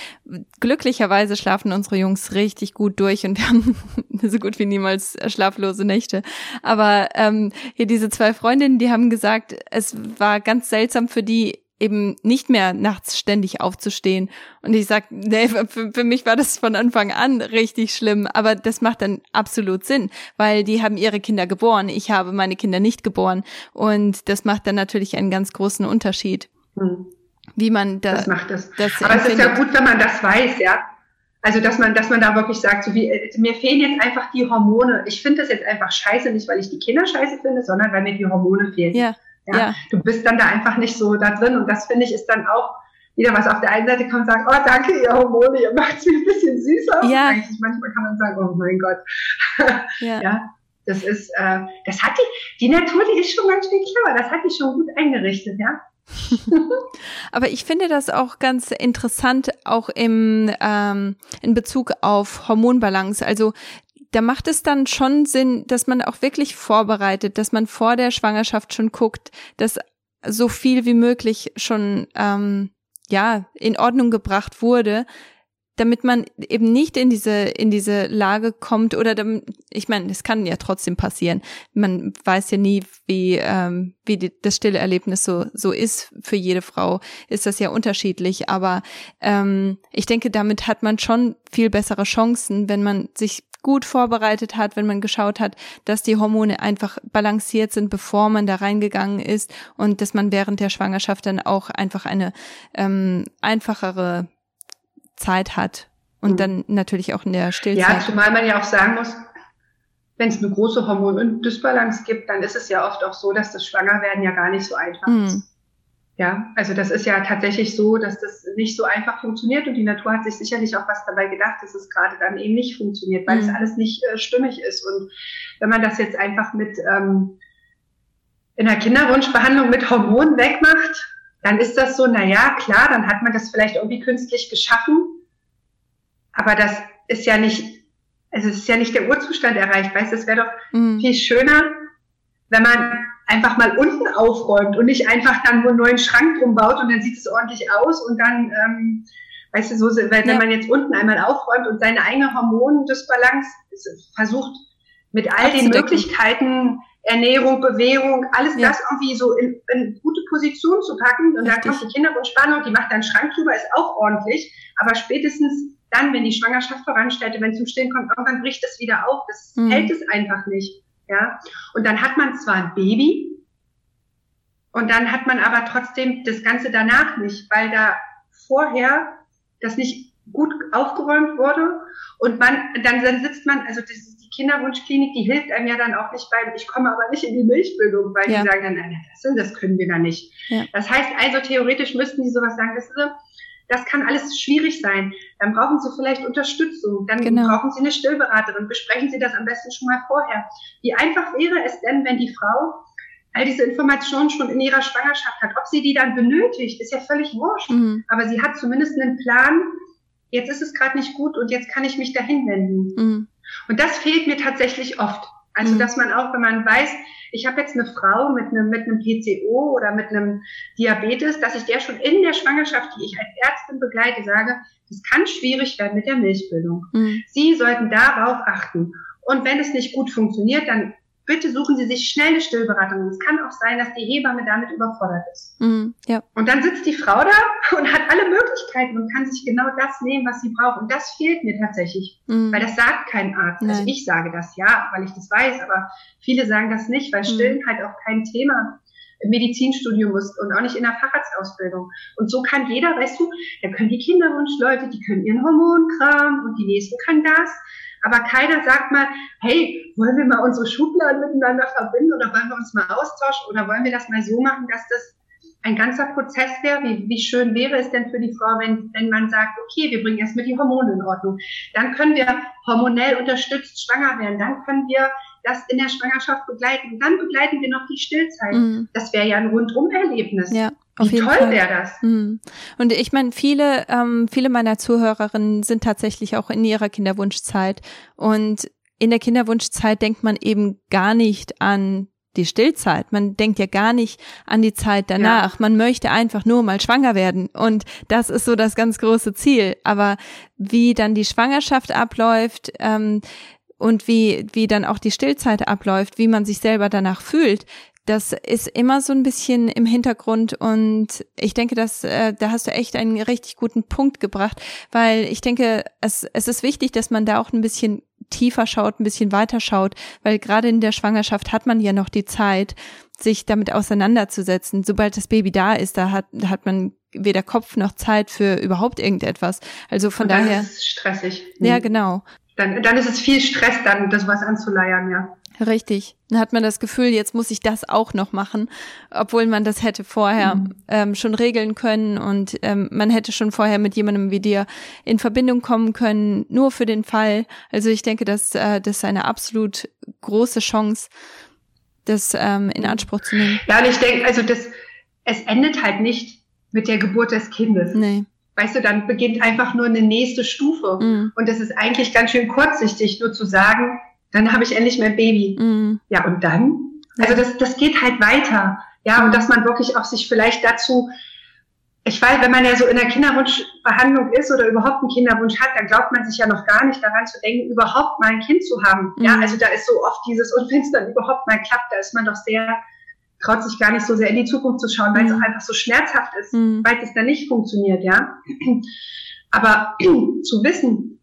glücklicherweise schlafen unsere Jungs richtig gut durch und wir haben so gut wie niemals schlaflose Nächte. Aber ähm, hier diese zwei Freundinnen, die haben gesagt, es war ganz seltsam für die eben nicht mehr nachts ständig aufzustehen. Und ich sag, nee, für, für, mich war das von Anfang an richtig schlimm, aber das macht dann absolut Sinn, weil die haben ihre Kinder geboren, ich habe meine Kinder nicht geboren und das macht dann natürlich einen ganz großen Unterschied. Hm. Wie man da, das macht es. Das aber empfindet. es ist ja gut, wenn man das weiß, ja. Also dass man, dass man da wirklich sagt, so wie mir fehlen jetzt einfach die Hormone. Ich finde das jetzt einfach scheiße, nicht weil ich die Kinder scheiße finde, sondern weil mir die Hormone fehlen. Ja. Ja? ja? Du bist dann da einfach nicht so da drin und das finde ich ist dann auch wieder was auf der einen Seite kommt und sagt, oh danke, ihr Hormone, ihr macht es mir ein bisschen süßer. Ja. Eigentlich manchmal kann man sagen, oh mein Gott. Ja. ja das ist, äh, das hat die, die Natur, die ist schon ganz schön clever, das hat die schon gut eingerichtet, ja. Aber ich finde das auch ganz interessant, auch im ähm, in Bezug auf Hormonbalance. Also da macht es dann schon Sinn, dass man auch wirklich vorbereitet, dass man vor der Schwangerschaft schon guckt, dass so viel wie möglich schon ähm, ja in Ordnung gebracht wurde, damit man eben nicht in diese in diese Lage kommt oder damit, ich meine, es kann ja trotzdem passieren. Man weiß ja nie, wie ähm, wie die, das stille Erlebnis so so ist für jede Frau. Ist das ja unterschiedlich, aber ähm, ich denke, damit hat man schon viel bessere Chancen, wenn man sich gut vorbereitet hat, wenn man geschaut hat, dass die Hormone einfach balanciert sind, bevor man da reingegangen ist und dass man während der Schwangerschaft dann auch einfach eine ähm, einfachere Zeit hat und mhm. dann natürlich auch in der Stillzeit. Ja, zumal man ja auch sagen muss, wenn es eine große Hormondysbalance gibt, dann ist es ja oft auch so, dass das Schwangerwerden ja gar nicht so einfach mhm. ist. Ja, also das ist ja tatsächlich so, dass das nicht so einfach funktioniert und die Natur hat sich sicherlich auch was dabei gedacht, dass es gerade dann eben nicht funktioniert, weil mhm. es alles nicht äh, stimmig ist. Und wenn man das jetzt einfach mit ähm, in der Kinderwunschbehandlung mit Hormonen wegmacht, dann ist das so, na ja, klar, dann hat man das vielleicht irgendwie künstlich geschaffen, aber das ist ja nicht, also es ist ja nicht der Urzustand erreicht, weißt du, es wäre doch mhm. viel schöner, wenn man einfach mal unten aufräumt und nicht einfach dann nur einen neuen Schrank drum baut und dann sieht es ordentlich aus und dann, ähm, weißt du, so, wenn ja. man jetzt unten einmal aufräumt und seine eigene Hormondisbalance versucht, mit all den Möglichkeiten, Ernährung, Bewegung, alles ja. das irgendwie so in, in gute Position zu packen. Und Richtig. dann kommt die Kinderwunschspannung, die macht dann Schrank drüber, ist auch ordentlich. Aber spätestens dann, wenn die Schwangerschaft voranstellt, wenn es zum Stillen kommt, irgendwann bricht es wieder auf. Das mhm. hält es einfach nicht. Ja, und dann hat man zwar ein Baby, und dann hat man aber trotzdem das Ganze danach nicht, weil da vorher das nicht gut aufgeräumt wurde und man, dann, dann sitzt man, also das ist die Kinderwunschklinik, die hilft einem ja dann auch nicht beim, ich komme aber nicht in die Milchbildung, weil ja. die sagen dann, nein, das, das können wir dann nicht. Ja. Das heißt also, theoretisch müssten die sowas sagen, das ist, das kann alles schwierig sein. Dann brauchen Sie vielleicht Unterstützung. Dann genau. brauchen Sie eine Stillberaterin. Besprechen Sie das am besten schon mal vorher. Wie einfach wäre es denn, wenn die Frau all diese Informationen schon in ihrer Schwangerschaft hat? Ob sie die dann benötigt, ist ja völlig wurscht. Mhm. Aber sie hat zumindest einen Plan. Jetzt ist es gerade nicht gut und jetzt kann ich mich dahin wenden. Mhm. Und das fehlt mir tatsächlich oft. Also, mhm. dass man auch, wenn man weiß, ich habe jetzt eine Frau mit einem, mit einem PCO oder mit einem Diabetes, dass ich der schon in der Schwangerschaft, die ich als Ärztin begleite, sage, es kann schwierig werden mit der Milchbildung. Mhm. Sie sollten darauf achten. Und wenn es nicht gut funktioniert, dann bitte suchen Sie sich schnell eine Stillberatung. Es kann auch sein, dass die Hebamme damit überfordert ist. Mhm, ja. Und dann sitzt die Frau da und hat alle Möglichkeiten und kann sich genau das nehmen, was sie braucht. Und das fehlt mir tatsächlich, mhm. weil das sagt kein Arzt. Also Nein. Also ich sage das ja, weil ich das weiß, aber viele sagen das nicht, weil mhm. Stillen mhm. halt auch kein Thema im Medizinstudium ist und auch nicht in der Facharztausbildung. Und so kann jeder, weißt du, da können die Kinderwunschleute, die können ihren Hormonkram und die nächsten können das. Aber keiner sagt mal, hey, wollen wir mal unsere Schubladen miteinander verbinden oder wollen wir uns mal austauschen oder wollen wir das mal so machen, dass das ein ganzer Prozess wäre. Wie, wie schön wäre es denn für die Frau, wenn, wenn man sagt, okay, wir bringen erstmal die Hormone in Ordnung. Dann können wir hormonell unterstützt schwanger werden. Dann können wir das in der Schwangerschaft begleiten. Dann begleiten wir noch die Stillzeit. Mhm. Das wäre ja ein Rundum-Erlebnis. Ja. Auf Wie toll wäre das. Mhm. Und ich meine, viele, ähm, viele meiner Zuhörerinnen sind tatsächlich auch in ihrer Kinderwunschzeit. Und in der Kinderwunschzeit denkt man eben gar nicht an die Stillzeit. Man denkt ja gar nicht an die Zeit danach. Ja. Man möchte einfach nur mal schwanger werden. Und das ist so das ganz große Ziel. Aber wie dann die Schwangerschaft abläuft, ähm, und wie, wie dann auch die Stillzeit abläuft, wie man sich selber danach fühlt, das ist immer so ein bisschen im Hintergrund und ich denke, dass äh, da hast du echt einen richtig guten Punkt gebracht, weil ich denke, es, es ist wichtig, dass man da auch ein bisschen tiefer schaut, ein bisschen weiter schaut, weil gerade in der Schwangerschaft hat man ja noch die Zeit, sich damit auseinanderzusetzen. Sobald das Baby da ist, da hat, da hat man weder Kopf noch Zeit für überhaupt irgendetwas. Also von daher. Das ist stressig. Ja, genau. Dann, dann ist es viel Stress, dann das was anzuleiern, ja. Richtig. Dann hat man das Gefühl, jetzt muss ich das auch noch machen, obwohl man das hätte vorher mhm. ähm, schon regeln können und ähm, man hätte schon vorher mit jemandem wie dir in Verbindung kommen können, nur für den Fall. Also ich denke, dass äh, das ist eine absolut große Chance, das ähm, in Anspruch zu nehmen. Ja, und ich denke, also das, es endet halt nicht mit der Geburt des Kindes. Nee. Weißt du, dann beginnt einfach nur eine nächste Stufe. Mhm. Und das ist eigentlich ganz schön kurzsichtig, nur zu sagen, dann habe ich endlich mein Baby. Mhm. Ja, und dann? Also das, das geht halt weiter. Ja, und dass man wirklich auch sich vielleicht dazu, ich weiß, wenn man ja so in der Kinderwunschbehandlung ist oder überhaupt einen Kinderwunsch hat, dann glaubt man sich ja noch gar nicht daran zu denken, überhaupt mal ein Kind zu haben. Mhm. Ja, also da ist so oft dieses, und wenn es dann überhaupt mal klappt, da ist man doch sehr, traut sich gar nicht so sehr in die Zukunft zu schauen, weil es mhm. auch einfach so schmerzhaft ist, mhm. weil es dann nicht funktioniert, ja. Aber zu wissen,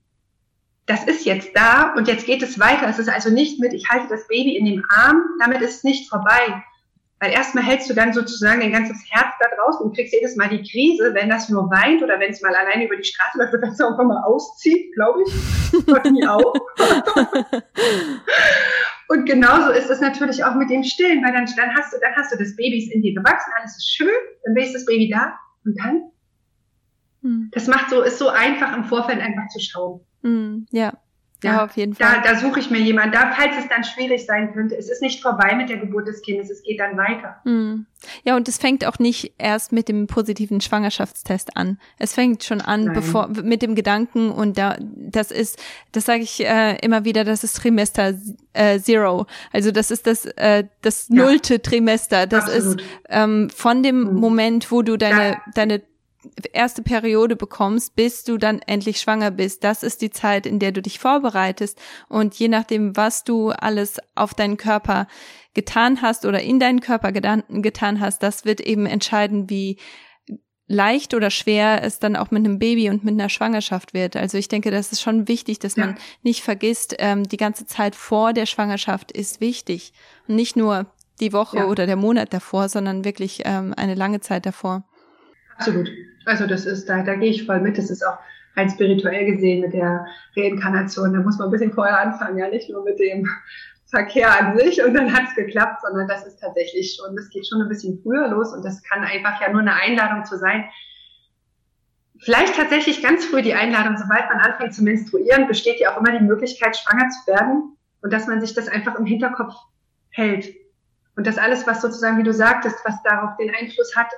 das ist jetzt da und jetzt geht es weiter. Es ist also nicht mit, ich halte das Baby in dem Arm, damit ist es nicht vorbei. Weil erstmal hältst du dann sozusagen dein ganzes Herz da draußen und kriegst jedes Mal die Krise, wenn das nur weint oder wenn es mal alleine über die Straße läuft, wird das irgendwann mal auszieht, glaube ich. Hört nie auf. und genauso ist es natürlich auch mit dem Stillen, weil dann, dann hast du, dann hast du das Baby in dir gewachsen, alles ist schön, dann ist das Baby da und dann? Hm. Das macht so, ist so einfach im Vorfeld einfach zu schauen. Mm, ja. Ja, ja, auf jeden Fall. Da, da suche ich mir jemanden. Da, falls es dann schwierig sein könnte, es ist nicht vorbei mit der Geburt des Kindes, es geht dann weiter. Mm. Ja, und es fängt auch nicht erst mit dem positiven Schwangerschaftstest an. Es fängt schon an, Nein. bevor mit dem Gedanken und da das ist, das sage ich äh, immer wieder, das ist Trimester äh, Zero. Also das ist das äh, das nullte ja. Trimester. Das Absolut. ist ähm, von dem mhm. Moment, wo du deine ja. deine erste Periode bekommst, bis du dann endlich schwanger bist. Das ist die Zeit, in der du dich vorbereitest. Und je nachdem, was du alles auf deinen Körper getan hast oder in deinen Körper getan hast, das wird eben entscheiden, wie leicht oder schwer es dann auch mit einem Baby und mit einer Schwangerschaft wird. Also ich denke, das ist schon wichtig, dass ja. man nicht vergisst, ähm, die ganze Zeit vor der Schwangerschaft ist wichtig. Und nicht nur die Woche ja. oder der Monat davor, sondern wirklich ähm, eine lange Zeit davor. Absolut. Also das ist, da, da gehe ich voll mit. Das ist auch rein spirituell gesehen mit der Reinkarnation. Da muss man ein bisschen vorher anfangen, ja, nicht nur mit dem Verkehr an sich und dann hat es geklappt, sondern das ist tatsächlich schon, das geht schon ein bisschen früher los und das kann einfach ja nur eine Einladung zu sein. Vielleicht tatsächlich ganz früh die Einladung, sobald man anfängt zu menstruieren, besteht ja auch immer die Möglichkeit, schwanger zu werden und dass man sich das einfach im Hinterkopf hält. Und das alles, was sozusagen, wie du sagtest, was darauf den Einfluss hat,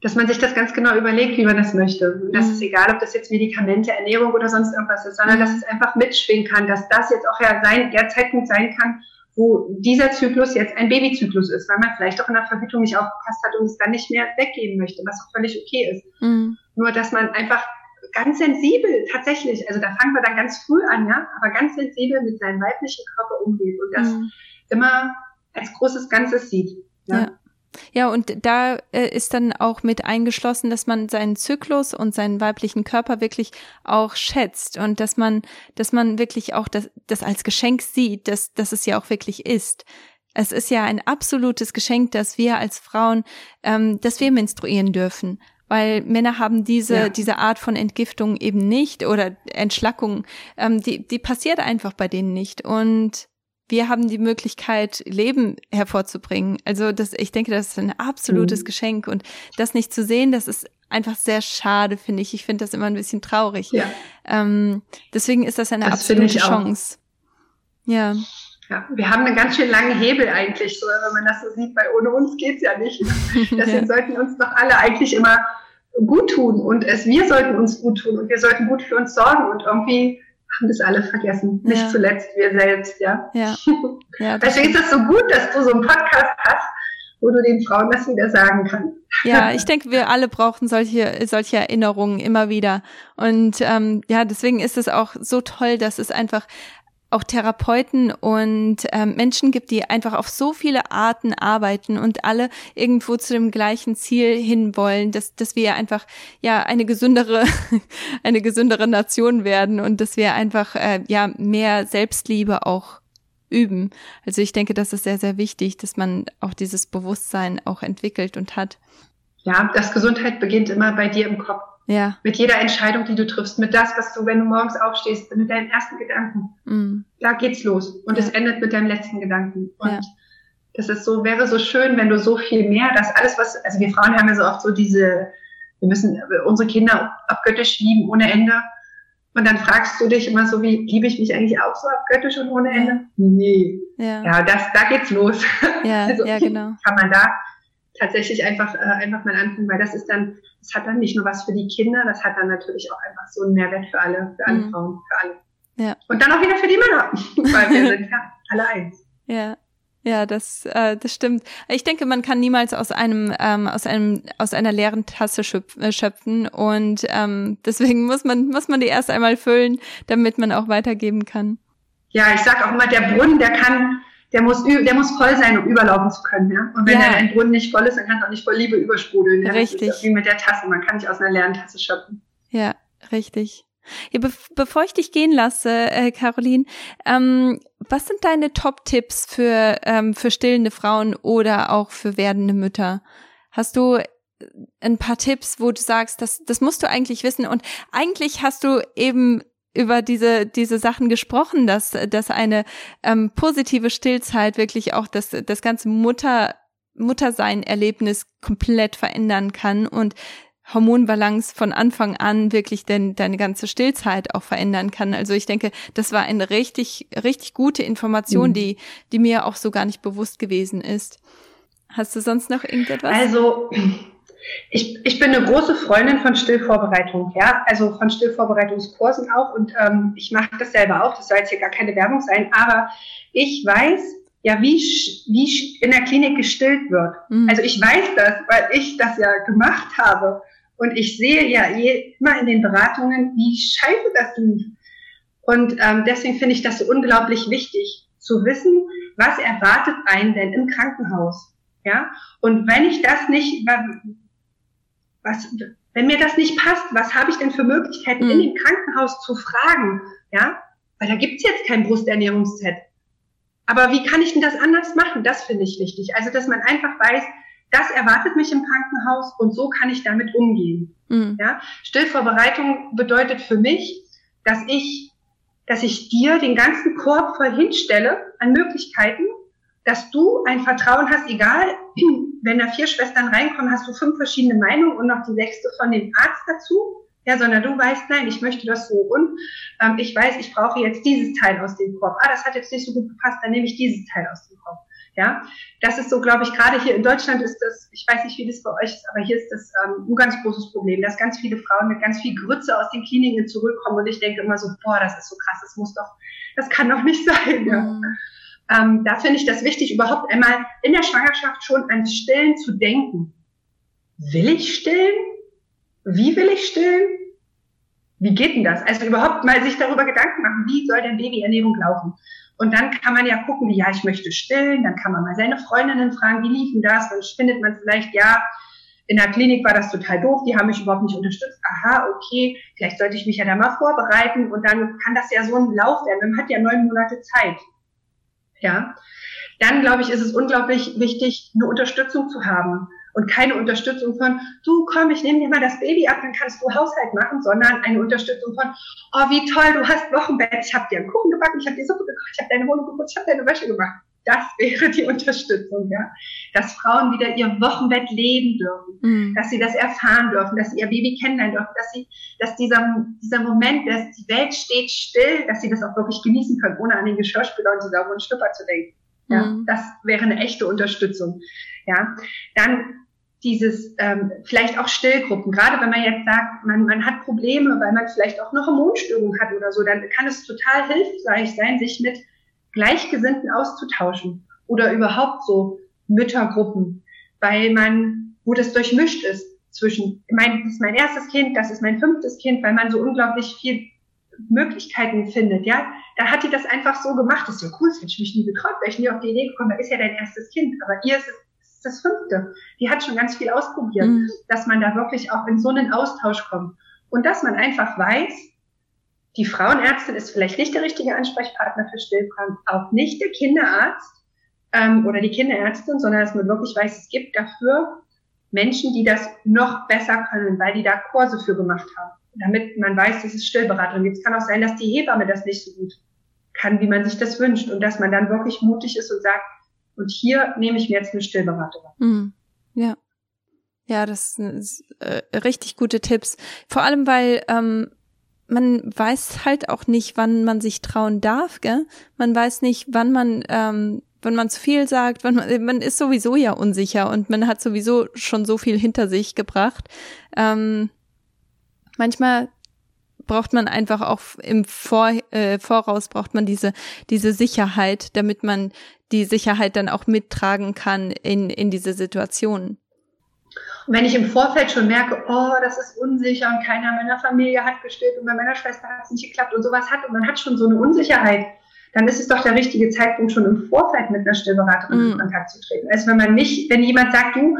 dass man sich das ganz genau überlegt, wie man das möchte. Und das mhm. ist egal, ob das jetzt Medikamente, Ernährung oder sonst irgendwas ist, sondern dass es einfach mitschwingen kann, dass das jetzt auch ja sein, der Zeitpunkt sein kann, wo dieser Zyklus jetzt ein Babyzyklus ist, weil man vielleicht auch in der Verhütung nicht aufgepasst hat und es dann nicht mehr weggeben möchte, was auch völlig okay ist. Mhm. Nur, dass man einfach ganz sensibel, tatsächlich, also da fangen wir dann ganz früh an, ja, aber ganz sensibel mit seinem weiblichen Körper umgeht und das mhm. immer als großes Ganzes sieht. Ja. ja. Ja, und da äh, ist dann auch mit eingeschlossen, dass man seinen Zyklus und seinen weiblichen Körper wirklich auch schätzt und dass man, dass man wirklich auch das, das als Geschenk sieht, dass, dass es ja auch wirklich ist. Es ist ja ein absolutes Geschenk, dass wir als Frauen, ähm, dass wir menstruieren dürfen weil Männer haben diese ja. diese Art von Entgiftung eben nicht oder Entschlackung, ähm, die die passiert einfach bei denen nicht und wir haben die Möglichkeit, Leben hervorzubringen. Also das, ich denke, das ist ein absolutes mhm. Geschenk und das nicht zu sehen, das ist einfach sehr schade, finde ich. Ich finde das immer ein bisschen traurig. Ja. Ähm, deswegen ist das eine das absolute Chance. Ja. Ja, wir haben einen ganz schön langen Hebel eigentlich, so, wenn man das so sieht, weil ohne uns geht's ja nicht. Deswegen ja. sollten uns doch alle eigentlich immer gut tun und es, wir sollten uns gut tun und wir sollten gut für uns sorgen und irgendwie haben das alle vergessen. Nicht ja. zuletzt wir selbst, ja. ja. ja Deswegen ist es so gut, dass du so einen Podcast hast, wo du den Frauen das wieder sagen kannst. Ja, ich denke, wir alle brauchen solche, solche Erinnerungen immer wieder. Und ähm, ja, deswegen ist es auch so toll, dass es einfach auch Therapeuten und ähm, Menschen gibt, die einfach auf so viele Arten arbeiten und alle irgendwo zu dem gleichen Ziel hinwollen, dass, dass wir einfach ja eine gesündere, eine gesündere Nation werden und dass wir einfach äh, ja mehr Selbstliebe auch üben. Also ich denke, das ist sehr, sehr wichtig, dass man auch dieses Bewusstsein auch entwickelt und hat. Ja, das Gesundheit beginnt immer bei dir im Kopf. Ja. Mit jeder Entscheidung, die du triffst, mit das, was du, wenn du morgens aufstehst, mit deinen ersten Gedanken. Mhm. Da geht's los. Und ja. es endet mit deinem letzten Gedanken. Und ja. das ist so, wäre so schön, wenn du so viel mehr, das alles, was, also wir Frauen haben ja so oft so diese, wir müssen unsere Kinder abgöttisch lieben ohne Ende. Und dann fragst du dich immer so, wie liebe ich mich eigentlich auch so abgöttisch und ohne Ende? Nee. Ja, ja das, da geht's los. Ja, also, ja genau. Kann man da tatsächlich einfach, äh, einfach mal anfangen, weil das ist dann, das hat dann nicht nur was für die Kinder, das hat dann natürlich auch einfach so einen Mehrwert für alle, für alle mhm. Frauen, für alle. Ja. Und dann auch wieder für die Männer, weil wir sind ja alle eins. Ja. Ja, das, äh, das stimmt. Ich denke, man kann niemals aus einem, ähm, aus einem, aus einer leeren Tasse äh, schöpfen und ähm, deswegen muss man, muss man die erst einmal füllen, damit man auch weitergeben kann. Ja, ich sag auch immer, der Brunnen, der kann, der muss, der muss voll sein, um überlaufen zu können. Ja? Und wenn ja. ein Brunnen nicht voll ist, dann kann es auch nicht voll Liebe übersprudeln. Ja? Richtig. Wie mit der Tasse. Man kann nicht aus einer leeren Tasse schöpfen. Ja, richtig. Ja, be bevor ich dich gehen lasse, äh, Caroline, ähm, was sind deine Top-Tipps für, ähm, für stillende Frauen oder auch für werdende Mütter? Hast du ein paar Tipps, wo du sagst, das, das musst du eigentlich wissen und eigentlich hast du eben über diese, diese Sachen gesprochen, dass, dass eine ähm, positive Stillzeit wirklich auch das, das ganze Mutter, Muttersein-Erlebnis komplett verändern kann und Hormonbalance von Anfang an wirklich denn deine ganze Stillzeit auch verändern kann. Also ich denke, das war eine richtig, richtig gute Information, mhm. die, die mir auch so gar nicht bewusst gewesen ist. Hast du sonst noch irgendetwas? Also, ich, ich bin eine große Freundin von Stillvorbereitung, ja, also von Stillvorbereitungskursen auch und ähm, ich mache das selber auch, das soll jetzt hier gar keine Werbung sein, aber ich weiß ja, wie, wie in der Klinik gestillt wird. Mhm. Also ich weiß das, weil ich das ja gemacht habe und ich sehe ja je, immer in den Beratungen, wie scheiße das lief. Und ähm, deswegen finde ich das so unglaublich wichtig, zu wissen, was erwartet einen denn im Krankenhaus. Ja, und wenn ich das nicht, was, wenn mir das nicht passt, was habe ich denn für Möglichkeiten mhm. in dem Krankenhaus zu fragen? Ja, weil da gibt's jetzt kein Brusternährungsset. Aber wie kann ich denn das anders machen? Das finde ich wichtig. Also, dass man einfach weiß, das erwartet mich im Krankenhaus und so kann ich damit umgehen. Mhm. Ja? Stillvorbereitung bedeutet für mich, dass ich, dass ich dir den ganzen Korb voll hinstelle an Möglichkeiten, dass du ein Vertrauen hast, egal, wenn da vier Schwestern reinkommen, hast du fünf verschiedene Meinungen und noch die sechste von dem Arzt dazu. Ja, sondern du weißt, nein, ich möchte das so und ähm, ich weiß, ich brauche jetzt dieses Teil aus dem Korb. Ah, das hat jetzt nicht so gut gepasst, dann nehme ich dieses Teil aus dem Korb. Ja, das ist so, glaube ich, gerade hier in Deutschland ist das, ich weiß nicht, wie das bei euch ist, aber hier ist das ähm, ein ganz großes Problem, dass ganz viele Frauen mit ganz viel Grütze aus den Kliniken zurückkommen und ich denke immer so, boah, das ist so krass, das muss doch, das kann doch nicht sein. Ja. Mhm. Ähm, da finde ich das wichtig, überhaupt einmal in der Schwangerschaft schon ans Stillen zu denken. Will ich stillen? Wie will ich stillen? Wie geht denn das? Also überhaupt mal sich darüber Gedanken machen, wie soll denn Babyernährung laufen? Und dann kann man ja gucken, ja, ich möchte stillen, dann kann man mal seine Freundinnen fragen, wie liefen das? Dann findet man vielleicht, ja, in der Klinik war das total doof, die haben mich überhaupt nicht unterstützt. Aha, okay, vielleicht sollte ich mich ja da mal vorbereiten und dann kann das ja so ein Lauf werden. Man hat ja neun Monate Zeit. Ja. Dann, glaube ich, ist es unglaublich wichtig, eine Unterstützung zu haben und keine Unterstützung von, du komm, ich nehme dir mal das Baby ab, dann kannst du Haushalt machen, sondern eine Unterstützung von, oh, wie toll, du hast Wochenbett, ich habe dir einen Kuchen gebacken, ich habe dir Suppe gekocht, ich habe deine Wohnung geputzt, ich habe deine Wäsche gemacht. Das wäre die Unterstützung, ja. Dass Frauen wieder ihr Wochenbett leben dürfen, mhm. dass sie das erfahren dürfen, dass sie ihr Baby kennenlernen dürfen, dass sie, dass dieser, dieser Moment, dass die Welt steht still, dass sie das auch wirklich genießen können, ohne an den Geschirrspüler und die sauberen Schlüpper zu denken. Ja, mhm. das wäre eine echte Unterstützung. Ja, dann dieses ähm, vielleicht auch Stillgruppen. Gerade wenn man jetzt sagt, man, man hat Probleme, weil man vielleicht auch eine Hormonstörung hat oder so, dann kann es total hilfreich sein, sich mit Gleichgesinnten auszutauschen oder überhaupt so Müttergruppen, weil man, wo das durchmischt ist zwischen, mein, das ist mein erstes Kind, das ist mein fünftes Kind, weil man so unglaublich viel Möglichkeiten findet, ja. Da hat die das einfach so gemacht. Das ist ja cool, das hätte ich mich nie getraut, weil ich nie auf die Idee gekommen, da ist ja dein erstes Kind, aber ihr ist es das fünfte. Die hat schon ganz viel ausprobiert, mhm. dass man da wirklich auch in so einen Austausch kommt. Und dass man einfach weiß, die Frauenärztin ist vielleicht nicht der richtige Ansprechpartner für Stillbrand, auch nicht der Kinderarzt ähm, oder die Kinderärztin, sondern dass man wirklich weiß, es gibt dafür Menschen, die das noch besser können, weil die da Kurse für gemacht haben, damit man weiß, dass es Stillberatung gibt. Es kann auch sein, dass die Hebamme das nicht so gut kann, wie man sich das wünscht und dass man dann wirklich mutig ist und sagt, und hier nehme ich mir jetzt eine Stillberatung. Mhm. Ja. Ja, das sind äh, richtig gute Tipps. Vor allem, weil ähm, man weiß halt auch nicht, wann man sich trauen darf, gell? Man weiß nicht, wann man, ähm, wenn man zu viel sagt, wann man, man ist sowieso ja unsicher und man hat sowieso schon so viel hinter sich gebracht. Ähm, manchmal braucht man einfach auch im Vor, äh, Voraus braucht man diese diese Sicherheit, damit man die Sicherheit dann auch mittragen kann in, in diese Situation. Und wenn ich im Vorfeld schon merke, oh, das ist unsicher und keiner meiner Familie hat gestillt und bei meiner Schwester hat es nicht geklappt und sowas hat und man hat schon so eine Unsicherheit, dann ist es doch der richtige Zeitpunkt, schon im Vorfeld mit einer Stillberaterin mm. in Kontakt zu treten. Also wenn man nicht, wenn jemand sagt, du,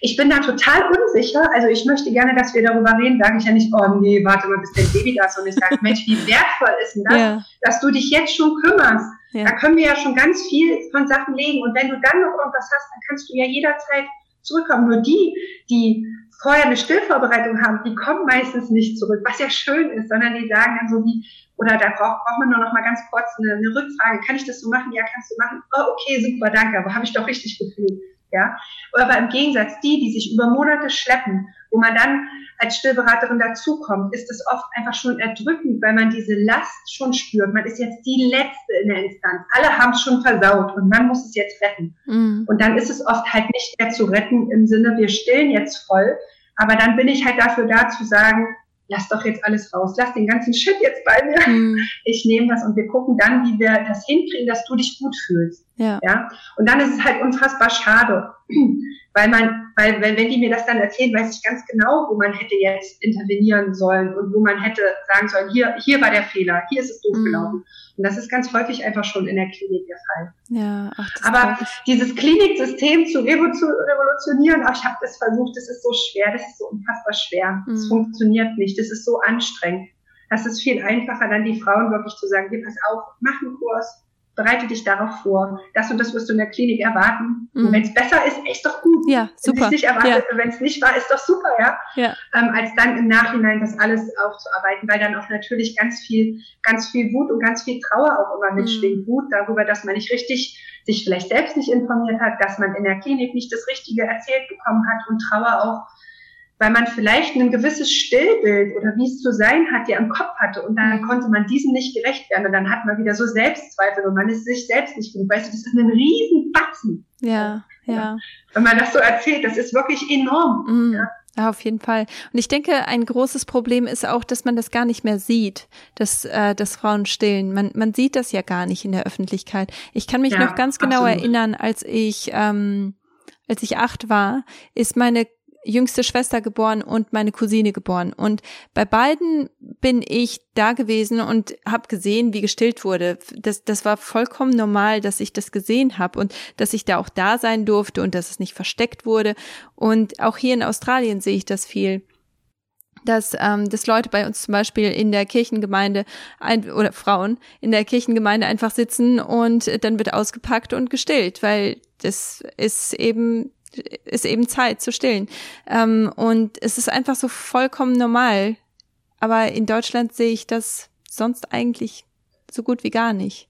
ich bin da total unsicher, also ich möchte gerne, dass wir darüber reden, sage ich ja nicht, oh nee, warte mal, bis dein Baby da ist und ich sage, Mensch, wie wertvoll ist denn das, ja. dass du dich jetzt schon kümmerst. Ja. Da können wir ja schon ganz viel von Sachen legen. Und wenn du dann noch irgendwas hast, dann kannst du ja jederzeit zurückkommen. Nur die, die vorher eine Stillvorbereitung haben, die kommen meistens nicht zurück, was ja schön ist, sondern die sagen dann so wie, oder da braucht, braucht man nur noch mal ganz kurz eine, eine Rückfrage, kann ich das so machen? Ja, kannst du machen. Oh, okay, super, danke, aber habe ich doch richtig gefühlt. Ja, aber im Gegensatz die, die sich über Monate schleppen, wo man dann als Stillberaterin dazukommt, ist es oft einfach schon erdrückend, weil man diese Last schon spürt. Man ist jetzt die Letzte in der Instanz. Alle haben es schon versaut und man muss es jetzt retten. Mhm. Und dann ist es oft halt nicht mehr zu retten im Sinne, wir stillen jetzt voll. Aber dann bin ich halt dafür da zu sagen, lass doch jetzt alles raus, lass den ganzen Shit jetzt bei mir. Mhm. Ich nehme das und wir gucken dann, wie wir das hinkriegen, dass du dich gut fühlst. Ja. ja. Und dann ist es halt unfassbar schade, weil man, weil wenn, wenn die mir das dann erzählen, weiß ich ganz genau, wo man hätte jetzt intervenieren sollen und wo man hätte sagen sollen, hier, hier war der Fehler, hier ist es doof mhm. gelaufen. Und das ist ganz häufig einfach schon in der Klinik der Fall. Ja, ach, Aber dieses Kliniksystem zu revolutionieren, ach, ich habe das versucht, das ist so schwer, das ist so unfassbar schwer. Es mhm. funktioniert nicht, das ist so anstrengend. Das ist viel einfacher, dann die Frauen wirklich zu sagen, hier, pass auf, mach einen Kurs, bereite dich darauf vor. Das und das wirst du in der Klinik erwarten. Mhm. Und wenn es besser ist, ist doch gut. Ja, super. Wenn es nicht erwartet, ja. wenn es nicht war, ist doch super, ja. ja. Ähm, als dann im Nachhinein das alles aufzuarbeiten, weil dann auch natürlich ganz viel, ganz viel Wut und ganz viel Trauer auch immer mitschwingt. Mhm. Wut darüber, dass man nicht richtig sich vielleicht selbst nicht informiert hat, dass man in der Klinik nicht das Richtige erzählt bekommen hat und Trauer auch weil man vielleicht ein gewisses Stillbild oder wie es zu sein hat, ja im Kopf hatte und dann mhm. konnte man diesem nicht gerecht werden und dann hat man wieder so Selbstzweifel und man ist sich selbst nicht genug. Weißt du, das ist ein riesen Batzen. Ja, ja. Wenn man das so erzählt, das ist wirklich enorm. Mhm. Ja. Ja, auf jeden Fall. Und ich denke, ein großes Problem ist auch, dass man das gar nicht mehr sieht, dass, äh, dass Frauen stillen. Man, man sieht das ja gar nicht in der Öffentlichkeit. Ich kann mich ja, noch ganz genau absolut. erinnern, als ich, ähm, als ich acht war, ist meine jüngste Schwester geboren und meine Cousine geboren. Und bei beiden bin ich da gewesen und habe gesehen, wie gestillt wurde. Das, das war vollkommen normal, dass ich das gesehen habe und dass ich da auch da sein durfte und dass es nicht versteckt wurde. Und auch hier in Australien sehe ich das viel dass, ähm, dass Leute bei uns zum Beispiel in der Kirchengemeinde ein, oder Frauen in der Kirchengemeinde einfach sitzen und dann wird ausgepackt und gestillt, weil das ist eben ist eben Zeit zu stillen. Ähm, und es ist einfach so vollkommen normal. Aber in Deutschland sehe ich das sonst eigentlich so gut wie gar nicht.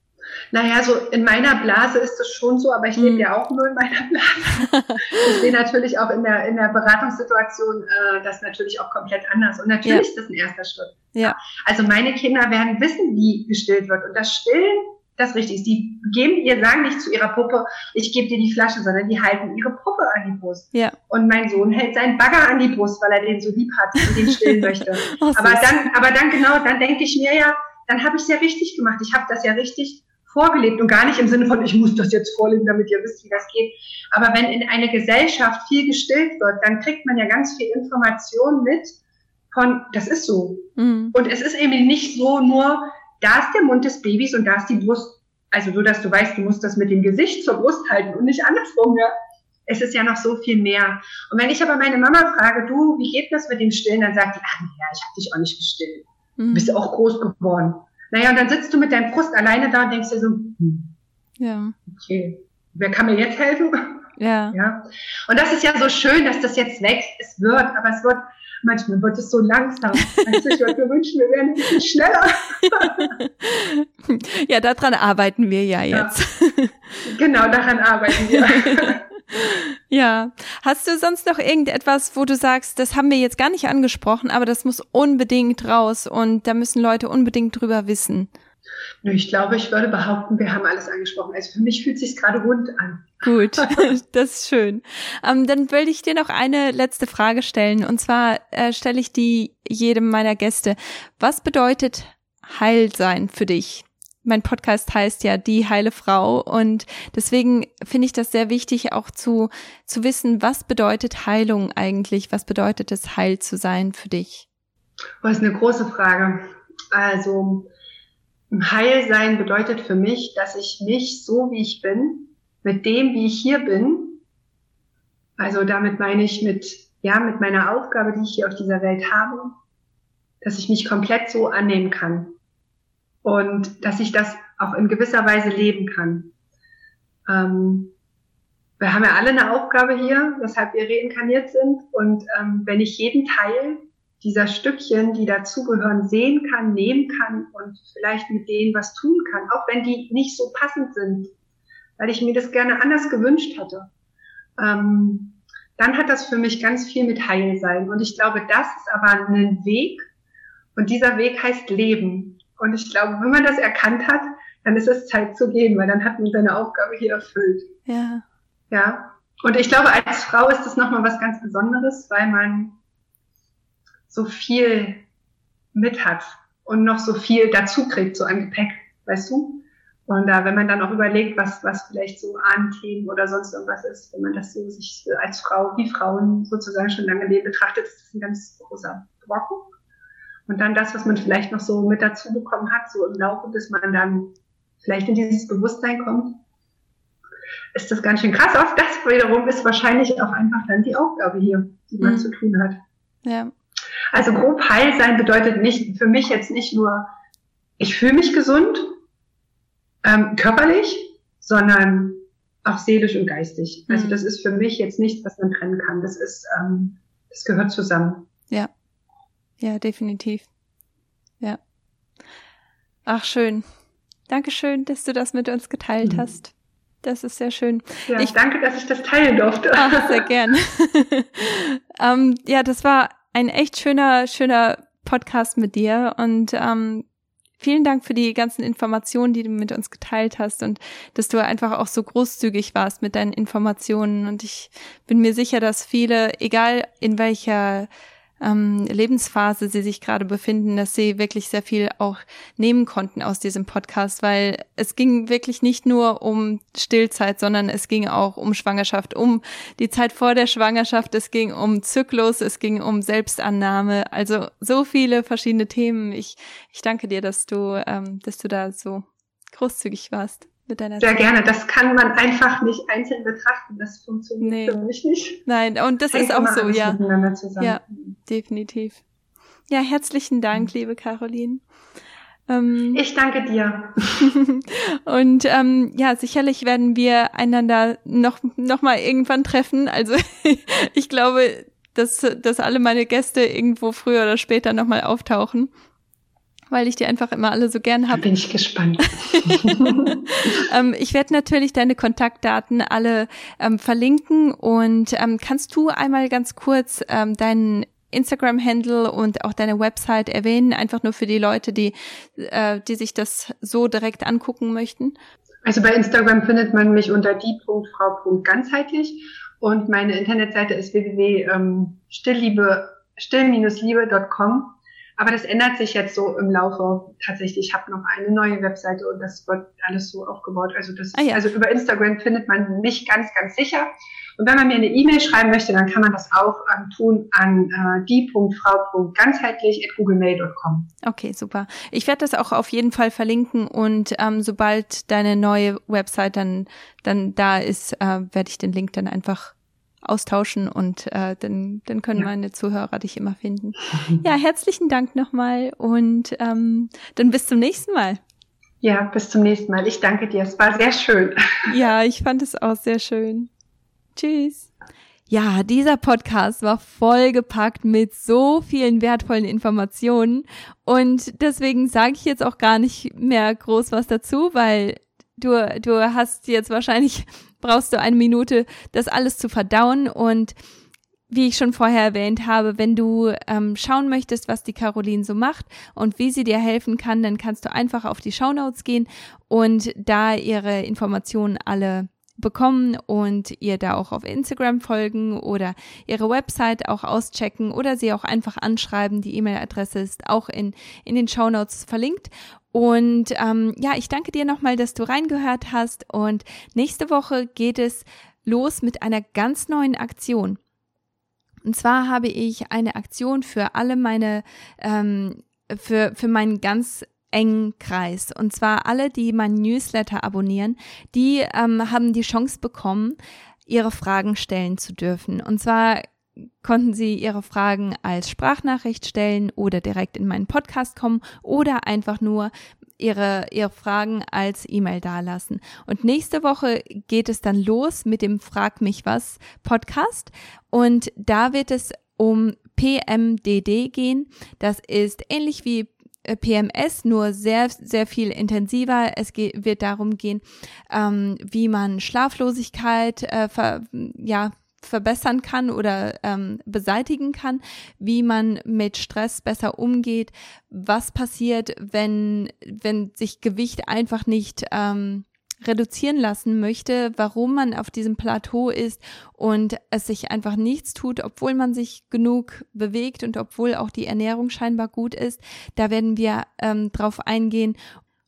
Naja, so in meiner Blase ist das schon so, aber ich lebe mm. ja auch nur in meiner Blase. ich sehe natürlich auch in der, in der Beratungssituation äh, das natürlich auch komplett anders. Und natürlich ja. ist das ein erster Schritt. Ja. Also meine Kinder werden wissen, wie gestillt wird. Und das Stillen das richtig Die geben ihr, sagen nicht zu ihrer Puppe, ich gebe dir die Flasche, sondern die halten ihre Puppe an die Brust. Ja. Und mein Sohn hält seinen Bagger an die Brust, weil er den so lieb hat und den stillen möchte. oh, aber dann, aber dann genau, dann denke ich mir ja, dann habe ich es ja richtig gemacht. Ich habe das ja richtig vorgelebt und gar nicht im Sinne von, ich muss das jetzt vorleben, damit ihr wisst, wie das geht. Aber wenn in einer Gesellschaft viel gestillt wird, dann kriegt man ja ganz viel Information mit von, das ist so. Mhm. Und es ist eben nicht so nur, da ist der Mund des Babys und da ist die Brust. Also so, dass du weißt, du musst das mit dem Gesicht zur Brust halten und nicht andersrum, ja. Es ist ja noch so viel mehr. Und wenn ich aber meine Mama frage, du, wie geht das mit dem Stillen, dann sagt die, ach ja, ich habe dich auch nicht gestillt. Mhm. Du bist ja auch groß geworden. Naja, und dann sitzt du mit deinem Brust alleine da und denkst dir so, hm, ja. okay, wer kann mir jetzt helfen? Ja. ja. Und das ist ja so schön, dass das jetzt wächst. Es wird, aber es wird manchmal wird es so langsam. Ich würde mir wünschen, wir wären ein bisschen schneller. ja, daran arbeiten wir ja jetzt. Ja, genau, daran arbeiten wir. ja. Hast du sonst noch irgendetwas, wo du sagst, das haben wir jetzt gar nicht angesprochen, aber das muss unbedingt raus und da müssen Leute unbedingt drüber wissen? Ich glaube, ich würde behaupten, wir haben alles angesprochen. Also für mich fühlt es sich gerade rund an. Gut, das ist schön. Ähm, dann will ich dir noch eine letzte Frage stellen. Und zwar äh, stelle ich die jedem meiner Gäste. Was bedeutet Heilsein für dich? Mein Podcast heißt ja Die heile Frau und deswegen finde ich das sehr wichtig, auch zu, zu wissen, was bedeutet Heilung eigentlich? Was bedeutet es, heil zu sein für dich? Das ist eine große Frage. Also, Heilsein bedeutet für mich, dass ich mich so wie ich bin, mit dem wie ich hier bin, also damit meine ich mit, ja, mit meiner Aufgabe, die ich hier auf dieser Welt habe, dass ich mich komplett so annehmen kann und dass ich das auch in gewisser Weise leben kann. Ähm, wir haben ja alle eine Aufgabe hier, weshalb wir reinkarniert sind. Und ähm, wenn ich jeden Teil dieser Stückchen, die dazugehören, sehen kann, nehmen kann und vielleicht mit denen was tun kann, auch wenn die nicht so passend sind, weil ich mir das gerne anders gewünscht hätte, ähm, dann hat das für mich ganz viel mit Heilsein. Und ich glaube, das ist aber ein Weg und dieser Weg heißt Leben. Und ich glaube, wenn man das erkannt hat, dann ist es Zeit zu gehen, weil dann hat man seine Aufgabe hier erfüllt. Ja. Ja. Und ich glaube, als Frau ist das nochmal was ganz Besonderes, weil man so viel mit hat und noch so viel dazu kriegt, so ein Gepäck, weißt du? Und da, wenn man dann auch überlegt, was, was vielleicht so Ahnenthemen oder sonst irgendwas ist, wenn man das so sich als Frau, wie Frauen sozusagen schon lange leben betrachtet, ist das ein ganz großer Brocken. Und dann das, was man vielleicht noch so mit dazu bekommen hat, so im Laufe, bis man dann vielleicht in dieses Bewusstsein kommt, ist das ganz schön krass. Auch das wiederum ist wahrscheinlich auch einfach dann die Aufgabe hier, die man mhm. zu tun hat. Ja. Also grob heil sein bedeutet nicht, für mich jetzt nicht nur, ich fühle mich gesund, ähm, körperlich, sondern auch seelisch und geistig. Also mhm. das ist für mich jetzt nichts, was man trennen kann. Das ist, ähm, das gehört zusammen. Ja, ja, definitiv. Ja. Ach, schön. Dankeschön, dass du das mit uns geteilt mhm. hast. Das ist sehr schön. Ja, ich danke, dass ich das teilen durfte. Ach, sehr gern. ähm, ja, das war ein echt schöner, schöner Podcast mit dir und ähm, vielen Dank für die ganzen Informationen, die du mit uns geteilt hast und dass du einfach auch so großzügig warst mit deinen Informationen. Und ich bin mir sicher, dass viele, egal in welcher ähm, Lebensphase sie sich gerade befinden, dass sie wirklich sehr viel auch nehmen konnten aus diesem Podcast, weil es ging wirklich nicht nur um Stillzeit, sondern es ging auch um Schwangerschaft, um die Zeit vor der Schwangerschaft, es ging um Zyklus, es ging um Selbstannahme, also so viele verschiedene Themen. Ich, ich danke dir, dass du, ähm, dass du da so großzügig warst mit deiner Sehr Zeit. gerne. Das kann man einfach nicht einzeln betrachten. Das funktioniert nee. für mich nicht. Nein, und das Hängt ist auch so, ja. Ja, definitiv. Ja, herzlichen Dank, mhm. liebe Caroline. Ähm, ich danke dir. und ähm, ja, sicherlich werden wir einander noch noch mal irgendwann treffen. Also ich glaube, dass dass alle meine Gäste irgendwo früher oder später noch mal auftauchen weil ich die einfach immer alle so gern habe. Bin ich gespannt. ähm, ich werde natürlich deine Kontaktdaten alle ähm, verlinken und ähm, kannst du einmal ganz kurz ähm, deinen Instagram-Handle und auch deine Website erwähnen, einfach nur für die Leute, die, äh, die sich das so direkt angucken möchten? Also bei Instagram findet man mich unter die.frau.ganzheitlich und meine Internetseite ist www.stillliebe, still-liebe.com aber das ändert sich jetzt so im Laufe tatsächlich. Ich habe noch eine neue Webseite und das wird alles so aufgebaut. Also das ah, ja. also über Instagram findet man mich ganz, ganz sicher. Und wenn man mir eine E-Mail schreiben möchte, dann kann man das auch ähm, tun an äh, die.frau.ganzheitlich.googlemail.com. Okay, super. Ich werde das auch auf jeden Fall verlinken und ähm, sobald deine neue Website dann, dann da ist, äh, werde ich den Link dann einfach austauschen und äh, dann, dann können ja. meine Zuhörer dich immer finden. Ja, herzlichen Dank nochmal und ähm, dann bis zum nächsten Mal. Ja, bis zum nächsten Mal. Ich danke dir. Es war sehr schön. Ja, ich fand es auch sehr schön. Tschüss. Ja, dieser Podcast war vollgepackt mit so vielen wertvollen Informationen und deswegen sage ich jetzt auch gar nicht mehr groß was dazu, weil du, du hast jetzt wahrscheinlich brauchst du eine Minute, das alles zu verdauen und wie ich schon vorher erwähnt habe, wenn du ähm, schauen möchtest, was die Caroline so macht und wie sie dir helfen kann, dann kannst du einfach auf die Shownotes gehen und da ihre Informationen alle bekommen und ihr da auch auf Instagram folgen oder ihre Website auch auschecken oder sie auch einfach anschreiben. Die E-Mail-Adresse ist auch in, in den Show Notes verlinkt. Und ähm, ja, ich danke dir nochmal, dass du reingehört hast. Und nächste Woche geht es los mit einer ganz neuen Aktion. Und zwar habe ich eine Aktion für alle meine, ähm, für, für meinen ganz engen Kreis. Und zwar alle, die meinen Newsletter abonnieren, die ähm, haben die Chance bekommen, ihre Fragen stellen zu dürfen. Und zwar konnten Sie Ihre Fragen als Sprachnachricht stellen oder direkt in meinen Podcast kommen oder einfach nur Ihre, Ihre Fragen als E-Mail dalassen. Und nächste Woche geht es dann los mit dem Frag mich was Podcast und da wird es um PMDD gehen. Das ist ähnlich wie äh, PMS, nur sehr, sehr viel intensiver. Es geht, wird darum gehen, ähm, wie man Schlaflosigkeit äh, ver, ja, verbessern kann oder ähm, beseitigen kann, wie man mit Stress besser umgeht, was passiert, wenn, wenn sich Gewicht einfach nicht ähm, reduzieren lassen möchte, warum man auf diesem Plateau ist und es sich einfach nichts tut, obwohl man sich genug bewegt und obwohl auch die Ernährung scheinbar gut ist. Da werden wir ähm, drauf eingehen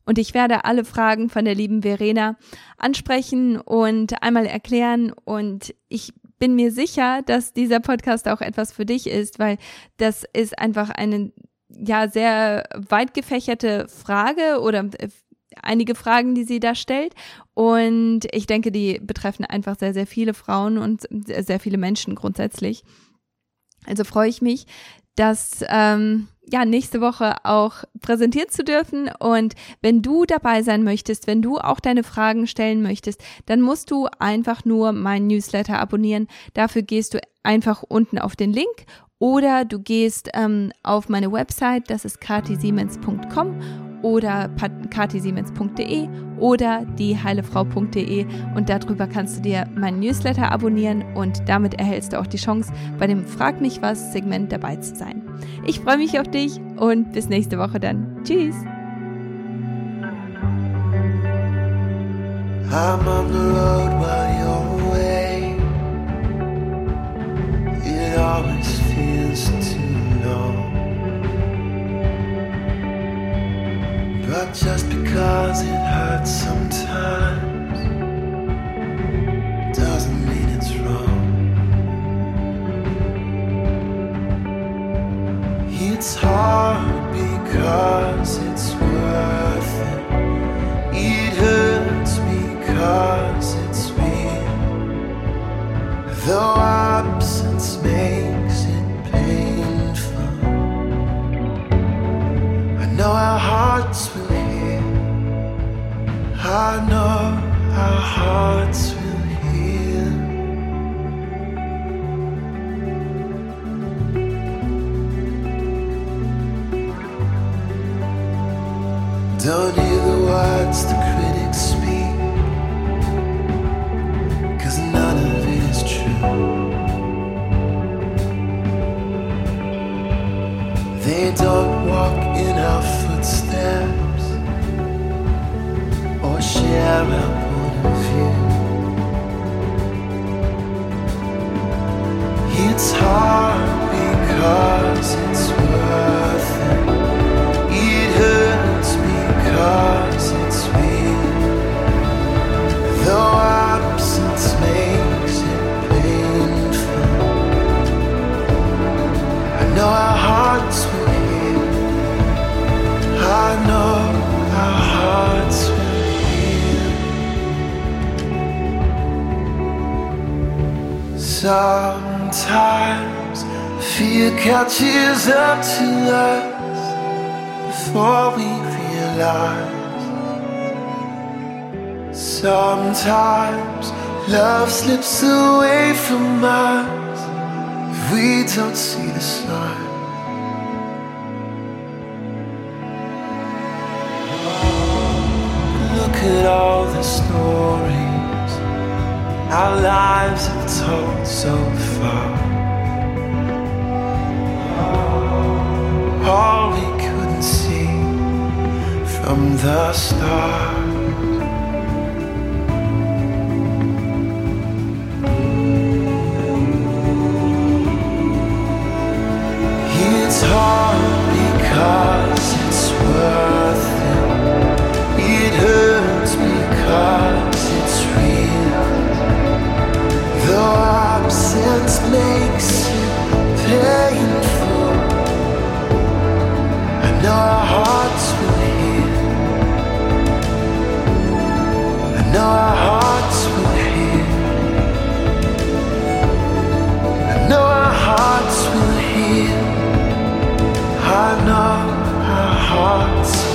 und ich werde alle Fragen von der lieben Verena ansprechen und einmal erklären. Und ich bin mir sicher, dass dieser Podcast auch etwas für dich ist, weil das ist einfach eine ja sehr weit gefächerte Frage oder äh, einige Fragen, die sie da stellt. Und ich denke, die betreffen einfach sehr, sehr viele Frauen und sehr viele Menschen grundsätzlich. Also freue ich mich, dass ähm, ja, nächste Woche auch präsentiert zu dürfen. Und wenn du dabei sein möchtest, wenn du auch deine Fragen stellen möchtest, dann musst du einfach nur meinen Newsletter abonnieren. Dafür gehst du einfach unten auf den Link oder du gehst ähm, auf meine Website, das ist katisiemens.com oder katisiemens.de oder dieheilefrau.de und darüber kannst du dir meinen Newsletter abonnieren und damit erhältst du auch die Chance, bei dem Frag mich was Segment dabei zu sein. Ich freue mich auf dich und bis nächste Woche dann. Tschüss! I'm on the road while you're away. It always feels too long. But just because it hurts sometimes doesn't mean it's wrong. It's hard because it's worth it. It hurts because it's real. Though absence makes it painful, I know our hearts. I know our hearts will heal. Don't hear the words the critics speak, cause none of it is true. They don't walk in our footsteps 啊 Sometimes fear catches up to us before we realize. Sometimes love slips away from us if we don't see the sign. Look at all the stories our lives have told so far. All we couldn't see from the start. It's hard because it's worth it. It hurts because I know our hearts